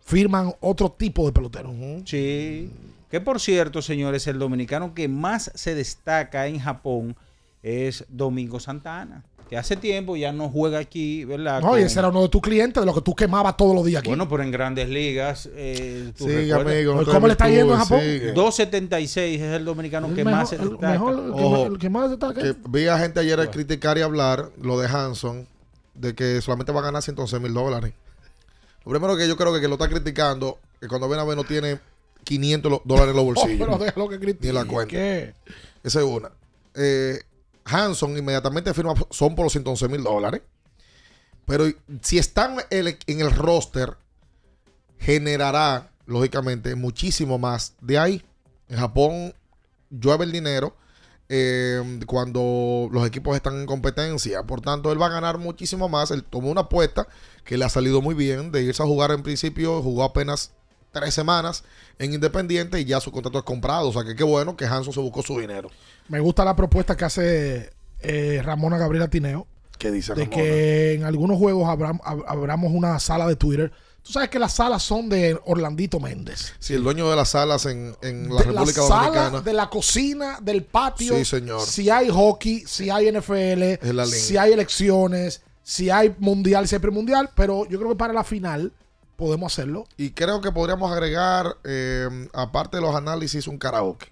firman otro tipo de pelotero. Sí. Que por cierto, señores, el dominicano que más se destaca en Japón es Domingo Santana, que hace tiempo ya no juega aquí, ¿verdad? No, y ese era uno de tus clientes, de lo que tú quemabas todos los días aquí. Bueno, pero en grandes ligas. Eh, ¿tú Sigue, recuerdas? amigo, no ¿Cómo le está yendo en Japón? sigue. 276 es el dominicano El que mejor- más se el destaca. mejor, el que Ojo, más- el que más destaca. Que vi a gente ayer criticar y hablar lo de Hanson, de que solamente va a ganar 111 mil dólares. Lo primero que yo creo que, que lo está criticando, que cuando viene a ver no tiene 500 lo- dólares en los *laughs* bolsillos. Oh, pero déjalo que critique. Ni en la cuenta. ¿Qué? Esa es una. Eh, Hanson inmediatamente firma, son por los 111 mil dólares. Pero si están en el roster, generará, lógicamente, muchísimo más de ahí. En Japón llueve el dinero eh, cuando los equipos están en competencia. Por tanto, él va a ganar muchísimo más. Él tomó una apuesta que le ha salido muy bien de irse a jugar en principio. Jugó apenas tres semanas en Independiente y ya su contrato es comprado. O sea que qué bueno que Hanson se buscó su dinero. Me gusta la propuesta que hace eh, Ramona Gabriela Tineo. ¿Qué dice de Ramona? que en algunos juegos abram- ab- abramos una sala de Twitter. Tú sabes que las salas son de Orlandito Méndez. Sí, el dueño de las salas en, en la De República sala, Dominicana. de la cocina, del patio. Sí, señor. Si hay hockey, si hay NFL, si hay elecciones, si hay mundial, si hay premundial. Pero yo creo que para la final podemos hacerlo. Y creo que podríamos agregar, eh, aparte de los análisis, un karaoke.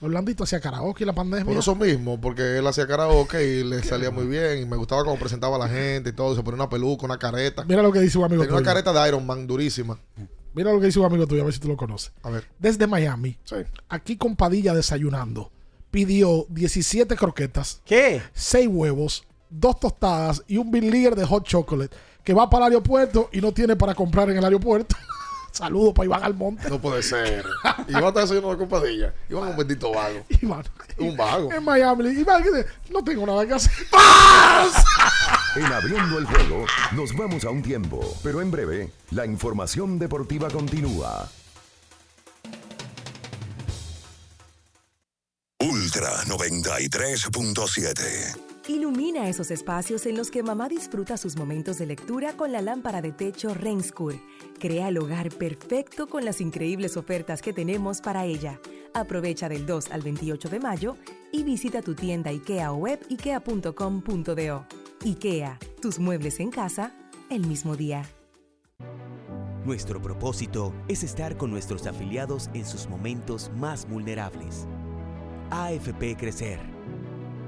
Orlandito hacía karaoke en la pandemia. Por eso mismo, porque él hacía karaoke y le salía muy bien. Y me gustaba cómo presentaba a la gente y todo. Se ponía una peluca, una careta. Mira lo que dice un amigo Tenía una tuyo. careta de Iron Man durísima. Mira lo que dice un amigo tuyo, a ver si tú lo conoces. A ver. Desde Miami, Sí. aquí con Padilla desayunando, pidió 17 croquetas, ¿Qué? 6 huevos, 2 tostadas y un Big League de hot chocolate que va para el aeropuerto y no tiene para comprar en el aeropuerto. *laughs* Saludos para Iván Almonte. No puede ser. Iván está haciendo una compadilla. Iván es un bendito vago. *laughs* Iván. Un vago. En Miami. Iván, ¿qué dice? no tengo nada que hacer. *laughs* En abriendo el juego, nos vamos a un tiempo, pero en breve, la información deportiva continúa. Ultra 93.7. Ilumina esos espacios en los que mamá disfruta sus momentos de lectura con la lámpara de techo Renskur. Crea el hogar perfecto con las increíbles ofertas que tenemos para ella. Aprovecha del 2 al 28 de mayo y visita tu tienda IKEA o web ikea.com.do. IKEA, tus muebles en casa el mismo día. Nuestro propósito es estar con nuestros afiliados en sus momentos más vulnerables. AFP Crecer.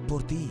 Por ti,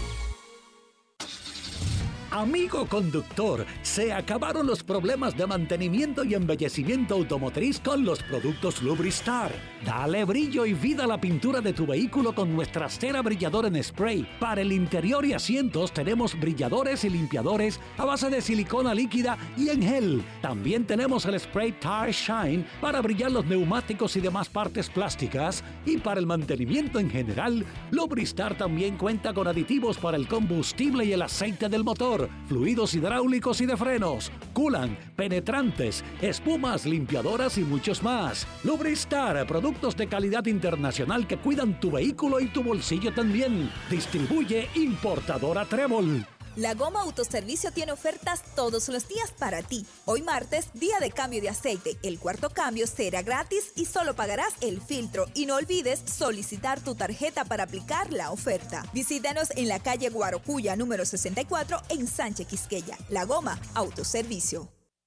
Amigo conductor, se acabaron los problemas de mantenimiento y embellecimiento automotriz con los productos Lubristar. Dale brillo y vida a la pintura de tu vehículo con nuestra cera brilladora en spray. Para el interior y asientos tenemos brilladores y limpiadores a base de silicona líquida y en gel. También tenemos el spray Tire Shine para brillar los neumáticos y demás partes plásticas. Y para el mantenimiento en general, Lubristar también cuenta con aditivos para el combustible y el aceite del motor fluidos hidráulicos y de frenos, culan, penetrantes, espumas, limpiadoras y muchos más. Lubristar, productos de calidad internacional que cuidan tu vehículo y tu bolsillo también. Distribuye importadora Trébol. La Goma Autoservicio tiene ofertas todos los días para ti. Hoy martes, día de cambio de aceite. El cuarto cambio será gratis y solo pagarás el filtro. Y no olvides solicitar tu tarjeta para aplicar la oferta. Visítanos en la calle Guarocuya número 64 en Sánchez Quisqueya. La Goma Autoservicio.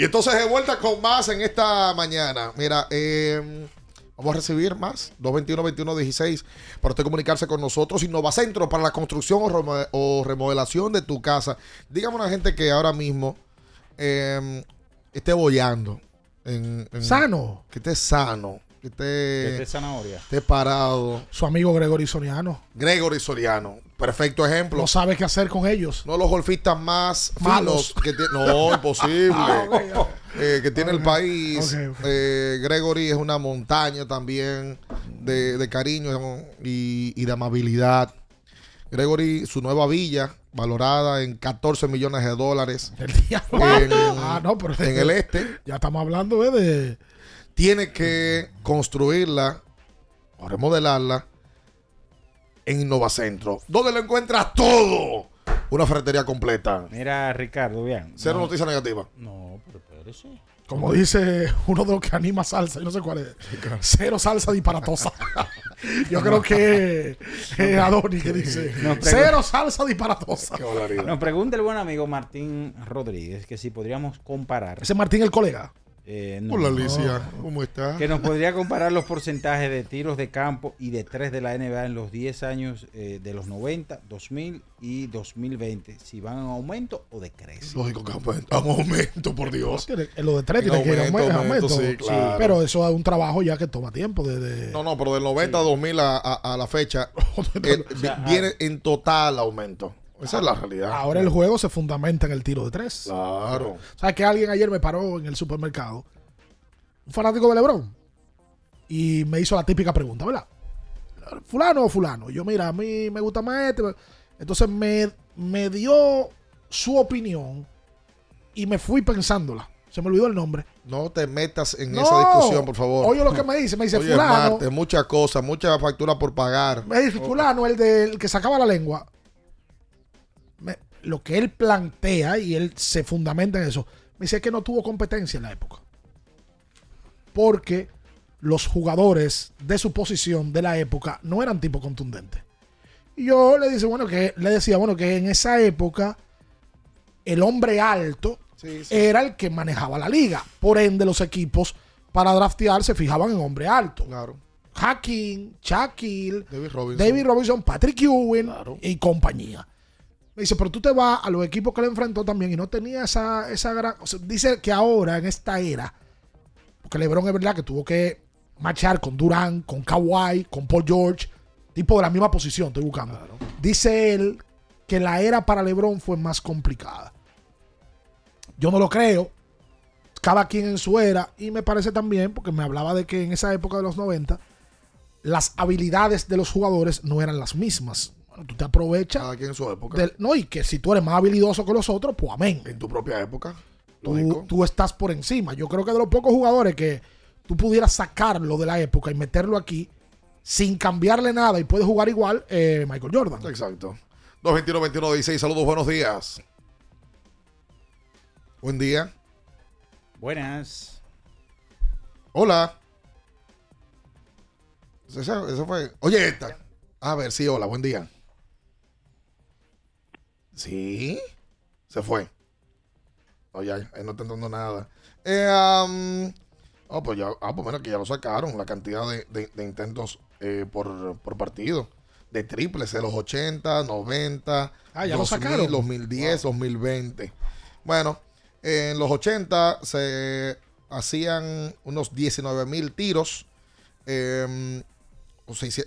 Y entonces de vuelta con más en esta mañana. Mira, eh, vamos a recibir más. 221-2116 para usted comunicarse con nosotros. Innovacentro para la construcción o, remo- o remodelación de tu casa. Dígame a una gente que ahora mismo eh, esté bollando. En, en- Sano. Que esté sano. Que esté, Que esté zanahoria. esté parado. Su amigo Gregory Soriano. Gregory Soriano. Perfecto ejemplo. No sabe qué hacer con ellos. No los golfistas más Malos. que. No, *laughs* imposible. Ah. Eh, que tiene el país. Eh, Gregory es una montaña también de, de cariño y, y de amabilidad. Gregory, su nueva villa, valorada en 14 millones de dólares. *laughs* En, Ah, no, pero en el este. Ya estamos hablando eh, de. Tiene que construirla o remodelarla en Innovacentro. ¿Dónde lo encuentras todo? Una ferretería completa. Mira, Ricardo, bien. Cero no- noticia negativa. No, pero espérese. Como dice uno de los que anima salsa, yo no sé cuál es. Cero salsa disparatosa. *laughs* Yo creo que es Adoni que dice. Cero salsa disparatosa. Nos pregunta el buen amigo Martín Rodríguez que si podríamos comparar. Ese Martín el colega. Eh, no. Hola, Alicia. ¿Cómo estás? Que nos podría comparar los porcentajes de tiros de campo y de tres de la NBA en los 10 años eh, de los 90, 2000 y 2020. Si van en aumento o decrecen. Lógico que aumento, aumento, por Dios. En lo de tres tiene En que ir aumento, aumento, aumento, aumento. sí, claro. Pero eso es un trabajo ya que toma tiempo. De, de- No, no, pero del 90 a 2000 a, a- a la fecha *laughs* eh, vi- viene en total aumento. Esa es la realidad. Ahora el juego se fundamenta en el tiro de tres. Claro. ¿Sabes que alguien ayer me paró en el supermercado? Un fanático de LeBron. Y me hizo la típica pregunta, ¿verdad? ¿Fulano o fulano? Yo, mira, a mí me gusta más este. Entonces me, me dio su opinión y me fui pensándola. Se me olvidó el nombre. No te metas en No. esa discusión, por favor. Oye lo que me dice. Me dice, *laughs* Oye, fulano. Muchas cosas, muchas facturas por pagar. Me dice, fulano, el del que sacaba la lengua. Lo que él plantea y él se fundamenta en eso. Me dice que no tuvo competencia en la época. Porque los jugadores de su posición de la época no eran tipo contundentes. Y yo le dice, bueno, que le decía, bueno, que en esa época el hombre alto Sí, sí. era el que manejaba la liga. Por ende, los equipos para draftear se fijaban en hombre alto. Claro. Hakim, Shaquille, David Robinson. David Robinson, Patrick Ewing y compañía. Me dice, pero tú te vas a los equipos que le enfrentó también y no tenía esa, esa gran... o sea, dice que ahora, en esta era, porque LeBron es verdad que tuvo que marchar con Durant, con Kawhi, con Paul George, tipo de la misma posición, estoy buscando. Dice él que la era para LeBron fue más complicada. Yo no lo creo. Cada quien en su era. Y me parece también, porque me hablaba de que en esa época de los 90, las habilidades de los jugadores no eran las mismas. Bueno, tú te aprovechas. Cada quien en su época. del- no, y que si tú eres más habilidoso que los otros, pues amén. En tu propia época. Tú, tú estás por encima. Yo creo que de los pocos jugadores que tú pudieras sacarlo de la época y meterlo aquí sin cambiarle nada y puede jugar igual, eh, Michael Jordan. Exacto. 221-21-16. Saludos, buenos días. Buen día. Buenas. Hola. Eso, eso fue. Oye, esta. A ver, sí, hola, buen día. Sí. Se fue. Oye, ahí no está entrando nada. Eh, am, oh, pues ya, ah, pues bueno, que ya lo sacaron, la cantidad de, de- de intentos eh, por, por partido. De triples, de los 80, 90, Ah, ya lo 2000, sacaron. 2010, 2020. Bueno, en los 80 se hacían unos 19 mil tiros.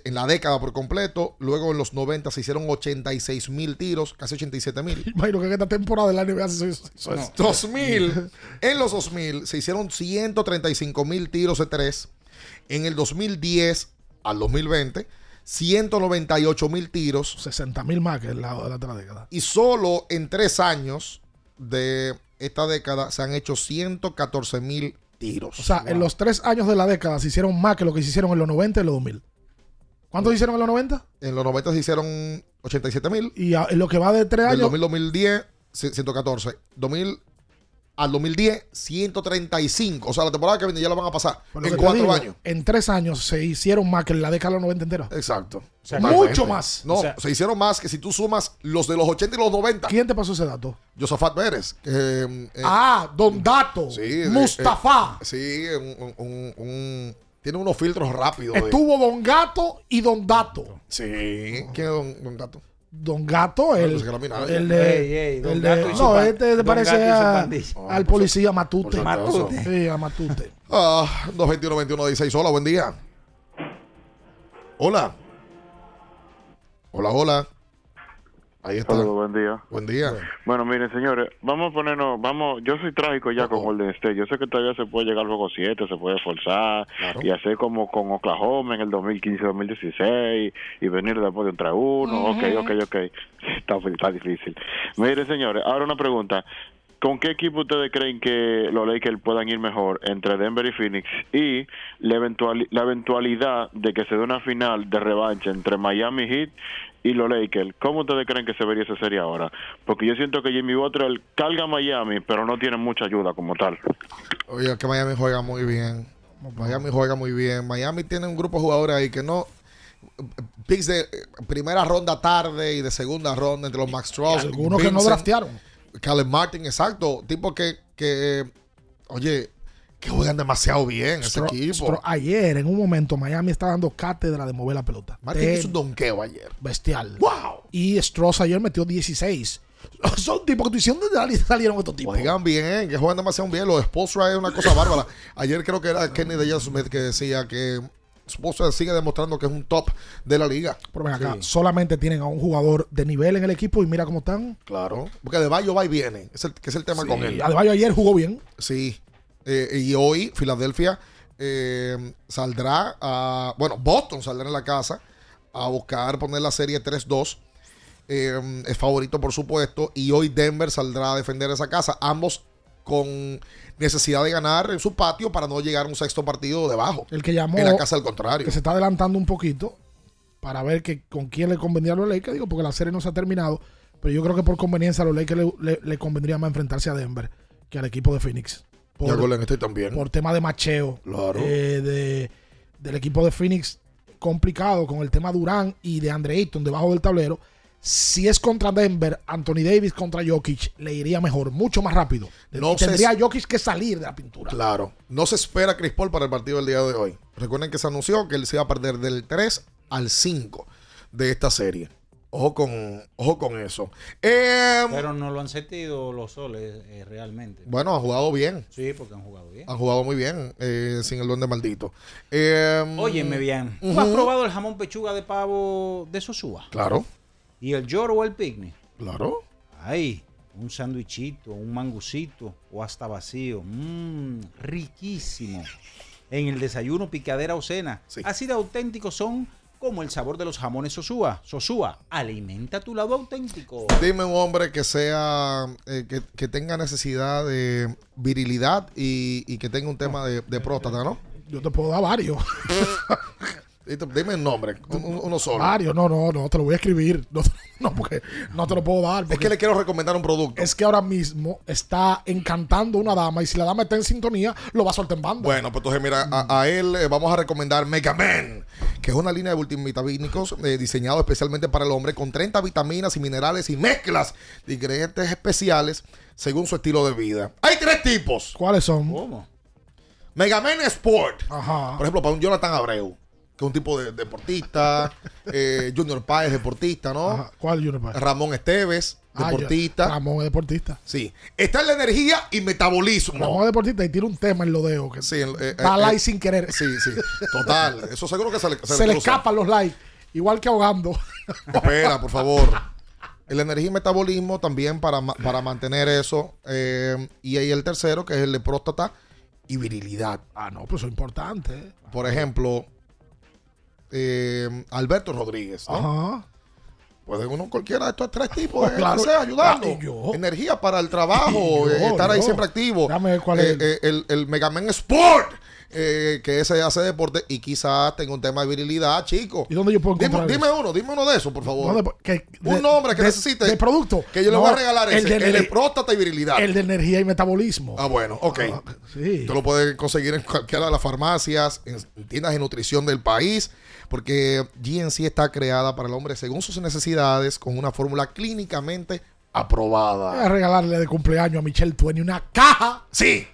En la década por completo. Luego en los 90 se hicieron 86 mil tiros, casi 87 mil. *laughs* Imagino que en esta temporada del NBA se hizo eso. No, 2000. *laughs* En los 2000 se hicieron 135 mil tiros de tres. En el 2010 al 2020, 198 mil tiros. 60 mil más que el lado de la otra década. Y solo en tres años de esta década se han hecho 114 mil tiros. O sea, en los tres años de la década se hicieron más que lo que se hicieron en los 90 y los 2000. ¿Cuántos se hicieron en los 90? En los 90 se hicieron 87 mil. Y a- en lo que va de tres Del años. 2000 2010, 114. 2000 al 2010, 135. O sea, la temporada que viene ya la van a pasar en cuatro digo, años. En tres años se hicieron más que en la década de los 90 entera. Exacto. sea, Totalmente. mucho más. No, O sea- se hicieron más que si tú sumas los de los 80 y los 90. ¿Quién te pasó ese dato? Josafat Pérez. que, eh, ah, Don Dato. sí, Mustafa. eh, sí, un, un- un- tiene unos filtros rápidos. de- Estuvo Don Gato y Don Dato. Sí. ¿Quién es Don, Don Gato? Don Gato, el, era Minaya. el de. Ey, ey, Don el de- Gato y no, pan- este te parece a- pandilla. al policía Matute. Matute. Sí, a Matute. Ah, 221-21-16. Hola, buen día. Hola. Hola, hola. Ahí está. Saludos, buen día. Buen día. Bueno, miren, señores, vamos a ponernos, vamos, yo soy trágico ya con Golden State. Yo sé que todavía se puede llegar al juego 7, se puede forzar y hacer como con Oklahoma en el 2015-2016 y venir después de un 3-1. Ok, ok, ok. *laughs* Está, está difícil. Miren, señores, ahora una pregunta. ¿Con qué equipo ustedes creen que los Lakers puedan ir mejor entre Denver y Phoenix? Y la, eventual, la eventualidad de que se dé una final de revancha entre Miami Heat y los Lakers. ¿Cómo ustedes creen que se vería esa serie ahora? Porque yo siento que Jimmy Butler carga a Miami, pero no tiene mucha ayuda como tal. Oye, que Miami juega muy bien. Miami juega muy bien. Miami tiene un grupo de jugadores ahí que no. Picks de eh, primera ronda tarde y de segunda ronda entre los Max Truss. algunos que no draftearon. Caleb Martin, exacto. Tipo que, que oye, que juegan demasiado bien ese Stro- equipo. Stro- ayer, en un momento, Miami está dando cátedra de mover la pelota. Martin De- hizo un donqueo ayer. Bestial. ¡Wow! Y Stross ayer metió 16. *laughs* Son tipos que tú hiciste dónde sal- salieron estos tipos. Juegan bien, que juegan demasiado bien. Los Spolstra es una cosa bárbara. *laughs* Ayer creo que era Kenny de Smith que decía que Spolstra sigue demostrando que es un top de la liga. Pero ven acá, solamente tienen a un jugador de nivel en el equipo y mira cómo están. Claro. Porque De Bayo va y viene. Es el, que es el tema Sí, con él. Adebayo ayer jugó bien. Sí. Eh, y hoy Filadelfia eh, saldrá a. Bueno, Boston saldrá en la casa a buscar poner la serie 3-2. Eh, es favorito, por supuesto. Y hoy Denver saldrá a defender esa casa. Ambos con necesidad de ganar en su patio para no llegar a un sexto partido debajo. El que llamó. En la casa del contrario. Que se está adelantando un poquito para ver que, con quién le convendría a los Lakers. Digo, porque la serie no se ha terminado. Pero yo creo que por conveniencia a los Lakers le, le- le convendría más enfrentarse a Denver que al equipo de Phoenix. Y a Golden State también. Por tema de macheo. Claro. eh, de, del equipo de Phoenix complicado con el tema Durán y de Andre Ayton debajo del tablero. Si es contra Denver, Anthony Davis contra Jokic le iría mejor, mucho más rápido. No Y tendría Jokic que salir de la pintura. Claro. No se espera Chris Paul para el partido del día de hoy. Recuerden que se anunció que él se iba a perder del 3 al 5 de esta serie. Ojo con, ojo con eso. Eh, Pero no lo han sentido los soles eh, realmente. bueno, han jugado bien. Sí, porque han jugado bien. Han jugado muy bien eh, sin el duende maldito. Eh, Óyeme bien. ¿Tú has probado el jamón pechuga de pavo de Sosúa? Claro. ¿Y el lloro o el picnic? Claro. Ay, un sándwichito, un mangucito o hasta vacío. Mmm, riquísimo. En el desayuno picadera o cena. Así de auténticos son como el sabor de los jamones Sosúa. Sosúa, alimenta tu lado auténtico. Dime un hombre que sea, eh, que, que tenga necesidad de virilidad y, y que tenga un tema de, de próstata, ¿no? Yo te puedo dar varios. *laughs* Dime el nombre, un- un- uno solo. Varios, no, no, no, te lo voy a escribir. *laughs* No, no, porque no te lo puedo dar. Es que le quiero recomendar un producto. Es que ahora mismo está encantando una dama y si la dama está en sintonía, lo va a soltar en banda. Bueno, pues entonces mira, a, a él eh, vamos a recomendar Mega Man, que es una línea de multivitamínicos eh, diseñado especialmente para el hombre con 30 vitaminas y minerales y mezclas de ingredientes especiales según su estilo de vida. Hay tres tipos. ¿Cuáles son? ¿Cómo? Mega Man Sport. Ajá. Por ejemplo, para un Jonathan Abreu, que es un tipo de deportista. *laughs* eh, Junior Páez, deportista, ¿no? Ajá. ¿Cuál Junior Páez? Ramón Esteves, Ah, deportista. yo- Ramón es deportista. Sí. Está en la energía y metabolismo. Ramón es deportista y tiene un tema en los dedos. Que Sí, eh, da eh, like eh, sin querer. Sí, sí. Total. Eso seguro que se le, Se, le cruza. escapan los likes. Igual que ahogando. *laughs* Espera, por favor. El energía y metabolismo también para, para mantener eso. eh, y ahí el tercero, que es el de próstata y virilidad. Ah, no, pues eso es importante. Por ejemplo, eh, Alberto Rodríguez. ¿no? Ajá. Puede uno cualquiera de estos tres tipos de Claro. que sea ayudando. Ah. Energía para el trabajo, yo, eh, estar ahí siempre activo. Dame ver cuál Eh, es. eh, el, el Mega Man Sport, eh, que ese hace deporte y quizás tenga un tema de virilidad, chico. ¿Y dónde yo puedo Dime, encontrar dime uno, dime uno de esos, por favor. No, de- que- un de- nombre que de- necesite. De producto. Que yo le voy a regalar ese. el El de- de, próstata y virilidad. El de energía y metabolismo. Ah, bueno, ok. sí. Tú lo puedes conseguir en cualquiera de las farmacias, en tiendas de nutrición del país, porque GNC está creada para el hombre según sus necesidades, con una fórmula clínicamente Voy a aprobada. regalarle de cumpleaños a Michelle Twain una caja Sí,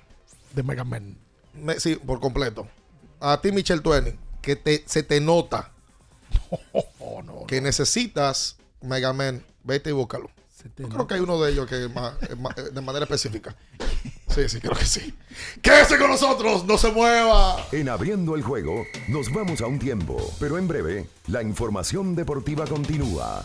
de Mega Man. Me- sí, por completo. A ti, Michelle Twain, que te, se te nota *laughs* que necesitas Mega Man, vete y búscalo. Yo creo que hay uno de ellos que es más- es más- de manera específica. Sí, sí, creo que sí. Quédese con nosotros, no se mueva. En abriendo el juego, nos vamos a un tiempo, pero en breve, la información deportiva continúa.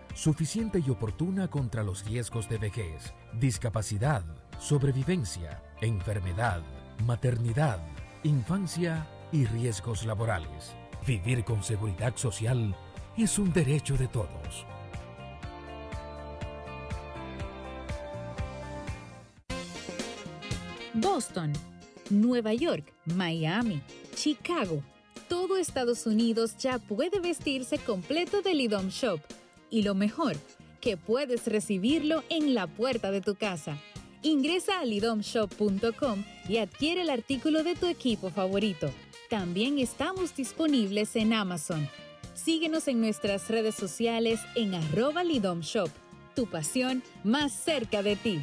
suficiente y oportuna contra los riesgos de vejez, discapacidad, sobrevivencia, enfermedad, maternidad, infancia y riesgos laborales. Vivir con seguridad social es un derecho de todos. Boston, Nueva York, Miami, Chicago. Todo Estados Unidos ya puede vestirse completo del IDOM Shop. Y lo mejor, que puedes recibirlo en la puerta de tu casa. Ingresa a lidomshop.com y adquiere el artículo de tu equipo favorito. También estamos disponibles en Amazon. Síguenos en nuestras redes sociales en arroba lidomshop. Tu pasión más cerca de ti.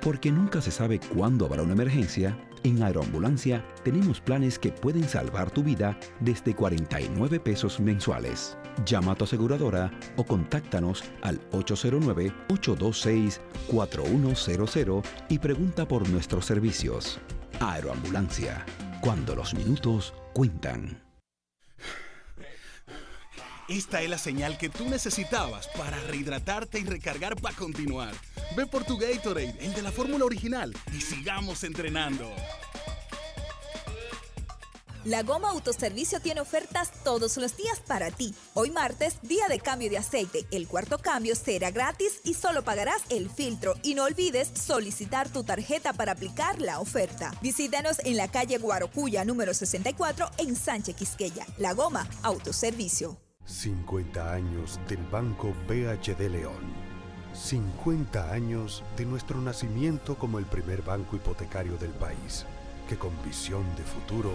Porque nunca se sabe cuándo habrá una emergencia, en Aeroambulancia tenemos planes que pueden salvar tu vida desde 49 pesos mensuales. Llama a tu aseguradora o contáctanos al 809-826-4100 y pregunta por nuestros servicios. Aeroambulancia, cuando los minutos cuentan. Esta es la señal que tú necesitabas para rehidratarte y recargar para continuar. Ve por tu Gatorade, el de la fórmula original, y sigamos entrenando. La Goma Autoservicio tiene ofertas todos los días para ti. Hoy martes, día de cambio de aceite. El cuarto cambio será gratis y solo pagarás el filtro. Y no olvides solicitar tu tarjeta para aplicar la oferta. Visítanos en la calle Guarocuya número 64 en Sánchez Quisqueya. La Goma Autoservicio. 50 años del Banco BHD León. 50 años de nuestro nacimiento como el primer banco hipotecario del país, que con visión de futuro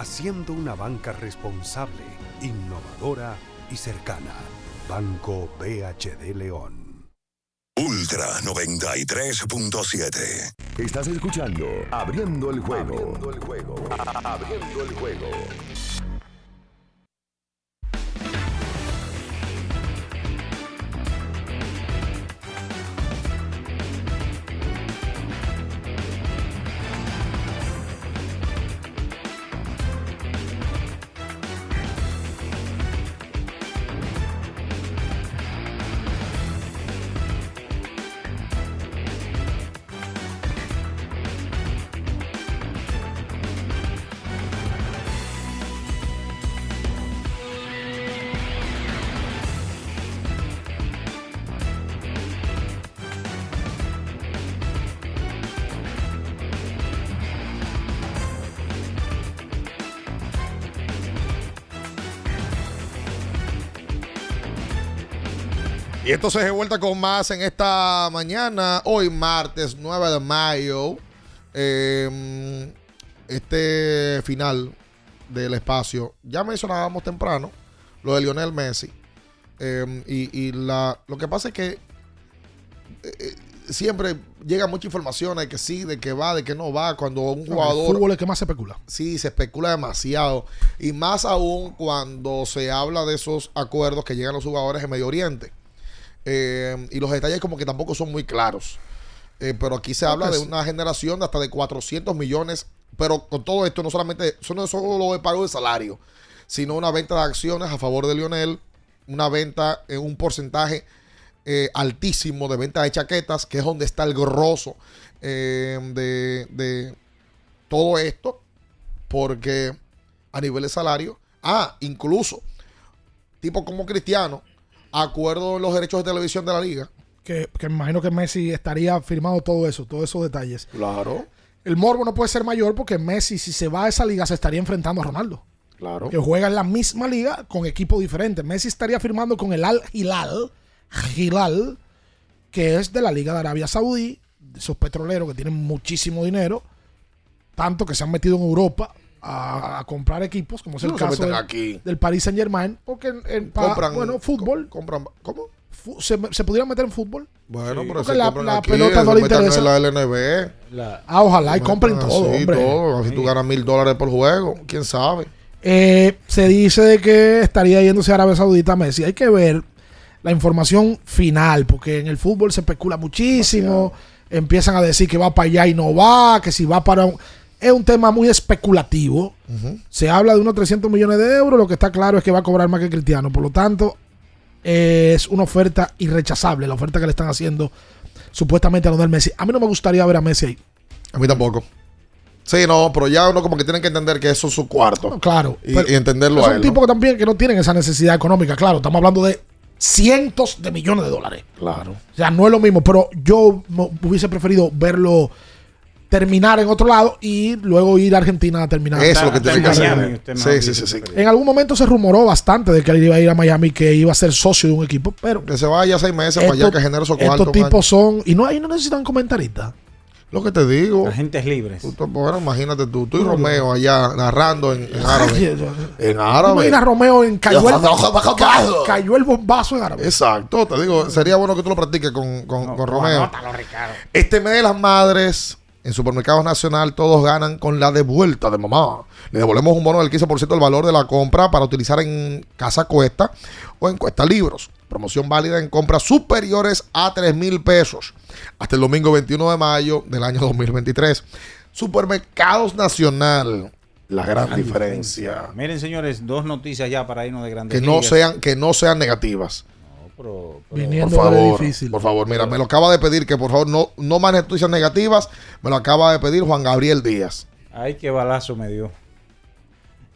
haciendo una banca responsable, innovadora y cercana. Banco BHD León. Ultra 93.7. Estás escuchando Abriendo el juego. Abriendo el juego. Abriendo el juego. Y esto se vuelta con más en esta mañana, hoy martes 9 de mayo. Eh, este final del espacio, ya mencionábamos temprano lo de Lionel Messi. Eh, y y la, lo que pasa es que eh, siempre llega mucha información de que sí, de que va, de que no va. Cuando un jugador. El fútbol es que más se especula. Sí, se especula demasiado. Y más aún cuando se habla de esos acuerdos que llegan los jugadores en Medio Oriente. Eh, y los detalles como que tampoco son muy claros. Eh, pero aquí se habla de una generación de hasta de 400 millones. Pero con todo esto, no solamente, eso no es solo el pago de salario, sino una venta de acciones a favor de Lionel, una venta en un porcentaje eh, altísimo de venta de chaquetas, que es donde está el grosso de, de todo esto, porque a nivel de salario, ah, incluso, tipo como Cristiano, acuerdo en los derechos de televisión de la liga. Que, que me imagino que Messi estaría firmado todo eso, todos esos detalles. Claro. El morbo no puede ser mayor porque Messi, si se va a esa liga, se estaría enfrentando a Ronaldo. Claro. Que juega en la misma liga con equipo diferente. Messi estaría firmando con el Al Hilal, Hilal, que es de la Liga de Arabia Saudí, de esos petroleros que tienen muchísimo dinero, tanto que se han metido en Europa a, a comprar equipos, como es el No caso del, aquí. del Paris Saint Germain, porque en, en pa- Compran- bueno, fútbol. compran, ¿Cómo? fu- se, se pudieran meter en fútbol. Bueno, pero Porque se la, compran la aquí, pelota no le interesa. en la LNB. Ah, ojalá y compren metan todo, así, hombre. todo. Si tú ganas mil dólares por juego, quién sabe. Eh, se dice de que estaría yéndose a Arabia Saudita Messi. Hay que ver la información final, porque en el fútbol se especula muchísimo. Empiezan a decir que va para allá y no va, que si va para... un- Es un tema muy especulativo. Se habla de unos 300 millones de euros. Lo que está claro es que va a cobrar más que Cristiano. Por lo tanto, eh, es una oferta irrechazable, la oferta que le están haciendo supuestamente a Lionel Messi. A mí no me gustaría ver a Messi ahí. A mí tampoco. Sí, no, pero ya uno como que tiene que entender que eso es su cuarto. Claro. Y, entenderlo es a un él. tipo ¿no? que también que no tienen esa necesidad económica. Claro, estamos hablando de cientos de millones de dólares. Claro. O sea, no es lo mismo, pero yo hubiese preferido verlo terminar en otro lado y luego ir a Argentina a terminar. Eso es lo que tiene que hacer. Sí, sí, sí, sí. En algún momento se rumoró bastante de que él iba a ir a Miami, que iba a ser socio de un equipo, pero Que se vaya seis meses para allá estos- que genere esos estos cuartos. tipos son y no ahí no necesitan comentaristas. Lo que te digo. Agentes libres. Tú te- bueno, imagínate tú, tú y Romeo allá narrando en, en árabe. En ¿Tú árabe. imaginas a Romeo en cayó el, ca- cayó el bombazo en árabe. Exacto, te digo, sería bueno que tú lo practiques con, con, con Romeo. Este mes de las madres, En Supermercados Nacional todos ganan con la devuelta de mamá. Le devolvemos un bono del 15% del valor de la compra para utilizar en Casa Cuesta o en Cuesta Libros. Promoción válida en compras superiores a 3 mil pesos hasta el domingo 21 de mayo del año 2023. Supermercados Nacional. La gran diferencia. Miren, señores, dos noticias ya para irnos de grandes Que no ligas. sean, que no sean negativas. Pero- Por Viniendo favor, difícil. por favor, mira, me lo acaba de pedir que por favor no, no más noticias negativas. Me lo acaba de pedir Juan Gabriel Díaz. Ay, qué balazo me dio.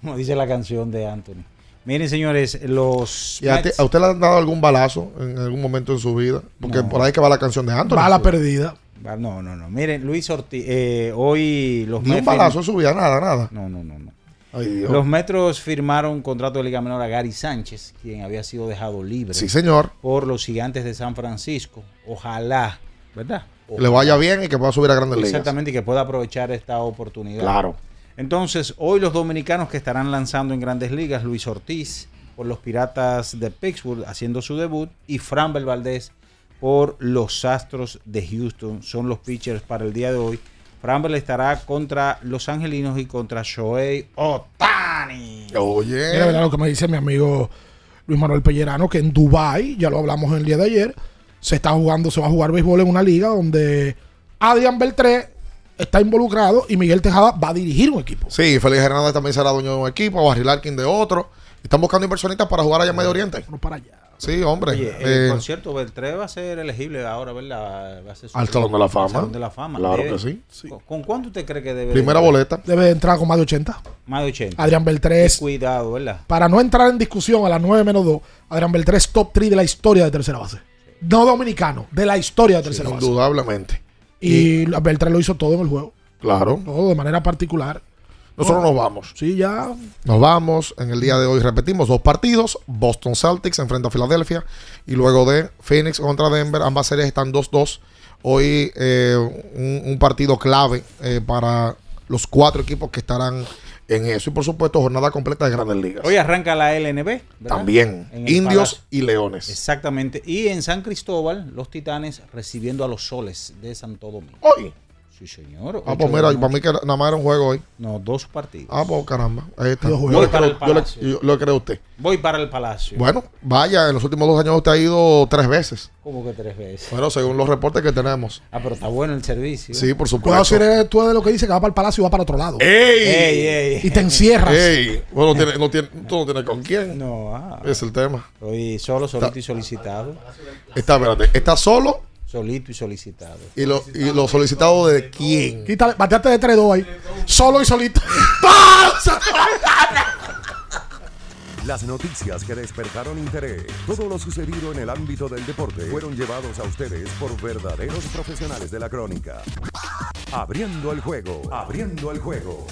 Como dice la canción de Anthony. Miren, señores, los. ¿Y a, ti- Mets- a usted le han dado algún balazo en algún momento en su vida? Porque No. por ahí que va la canción de Anthony. Bala perdida. No, no, no. Miren, Luis Ortiz, eh, hoy los Ni un balazo en su vida, nada, nada. No, no, no, no. Ay, Dios. Los Metros firmaron un contrato de Liga Menor a Gary Sánchez, quien había sido dejado libre. Sí, señor. Por los gigantes de San Francisco. Ojalá, ¿verdad? Le vaya bien y que pueda subir a grandes ligas. Exactamente, y que pueda aprovechar esta oportunidad. Claro. Entonces, hoy los dominicanos que estarán lanzando en grandes ligas, Luis Ortiz por los Piratas de Pittsburgh haciendo su debut y Framber Valdez por los Astros de Houston son los pitchers para el día de hoy. Framber estará contra los Angelinos y contra Shohei Otani. Oye. Mira, ¿verdad? lo que me dice mi amigo Luis Manuel Pellerano, que en Dubai, ya lo hablamos el día de ayer, se está jugando, se va a jugar béisbol en una liga donde Adrián Beltré está involucrado y Miguel Tejada va a dirigir un equipo. Sí, Félix Hernández también será dueño de un equipo, Barry Larkin de otro. Están buscando inversionistas para jugar allá en Medio Oriente. para allá. Sí, hombre. Oye, eh, Eh, por cierto, Beltré va a ser elegible ahora, ¿verdad? Va a ser su- Al Salón de la Fama. Salón de la Fama. Claro Debe- que sí. ¿Con- ¿Con cuánto usted cree que debe? primera de- boleta. Debe entrar con más de 80. Más de 80. Adrián Beltré es- Y Cuidado, ¿verdad? Para no entrar en discusión a las 9 menos 2, Adrián Beltré es top 3 de la historia de tercera base. No dominicano, de la historia de tercera base. Indudablemente. Y Beltré lo hizo todo en el juego. Claro. Todo de manera particular. Nosotros No. nos vamos. Sí, ya. Nos vamos. En el día de hoy repetimos dos partidos. Boston Celtics enfrenta a Filadelfia. Y luego de Phoenix contra Denver. Ambas series están 2-2. Hoy eh, un, un partido clave eh, para los cuatro equipos que estarán en eso. Y por supuesto, jornada completa de grandes ligas. Hoy arranca la LNB. ¿verdad? También. Indios Palacio. y Leones. Exactamente. Y en San Cristóbal, los Titanes recibiendo a los Soles de Santo Domingo. Hoy. Sí, señor. Ah, pues mira, para mí que nada más era un juego hoy. No, dos partidos. Ah, pues caramba. Ahí está. Yo para creo, el yo le- Palacio. yo le creo a usted. Voy para el Palacio. Bueno, vaya, en los últimos dos años usted ha ido tres veces. ¿Cómo que tres veces? Bueno, según los reportes que tenemos. Ah, pero está bueno el servicio. Sí, por Cuidado supuesto. si eres tú de lo que dice que va para el palacio y va para otro lado. ¡Ey! Ey, ey. Y te encierras. ¡Ey! Bueno, no tiene, no tiene, tú no tienes con quién. No, ah. Es el tema. Estoy solo, solito y solicitado. Está, espérate, está solo Solito y solicitado. y lo, y lo solicitado de quién. Quítale, bateate de 3-2 ahí. Solo y solito. *laughs* Las noticias que despertaron interés, todo lo sucedido en el ámbito del deporte, fueron llevados a ustedes por verdaderos profesionales de la crónica. Abriendo el juego, abriendo el juego.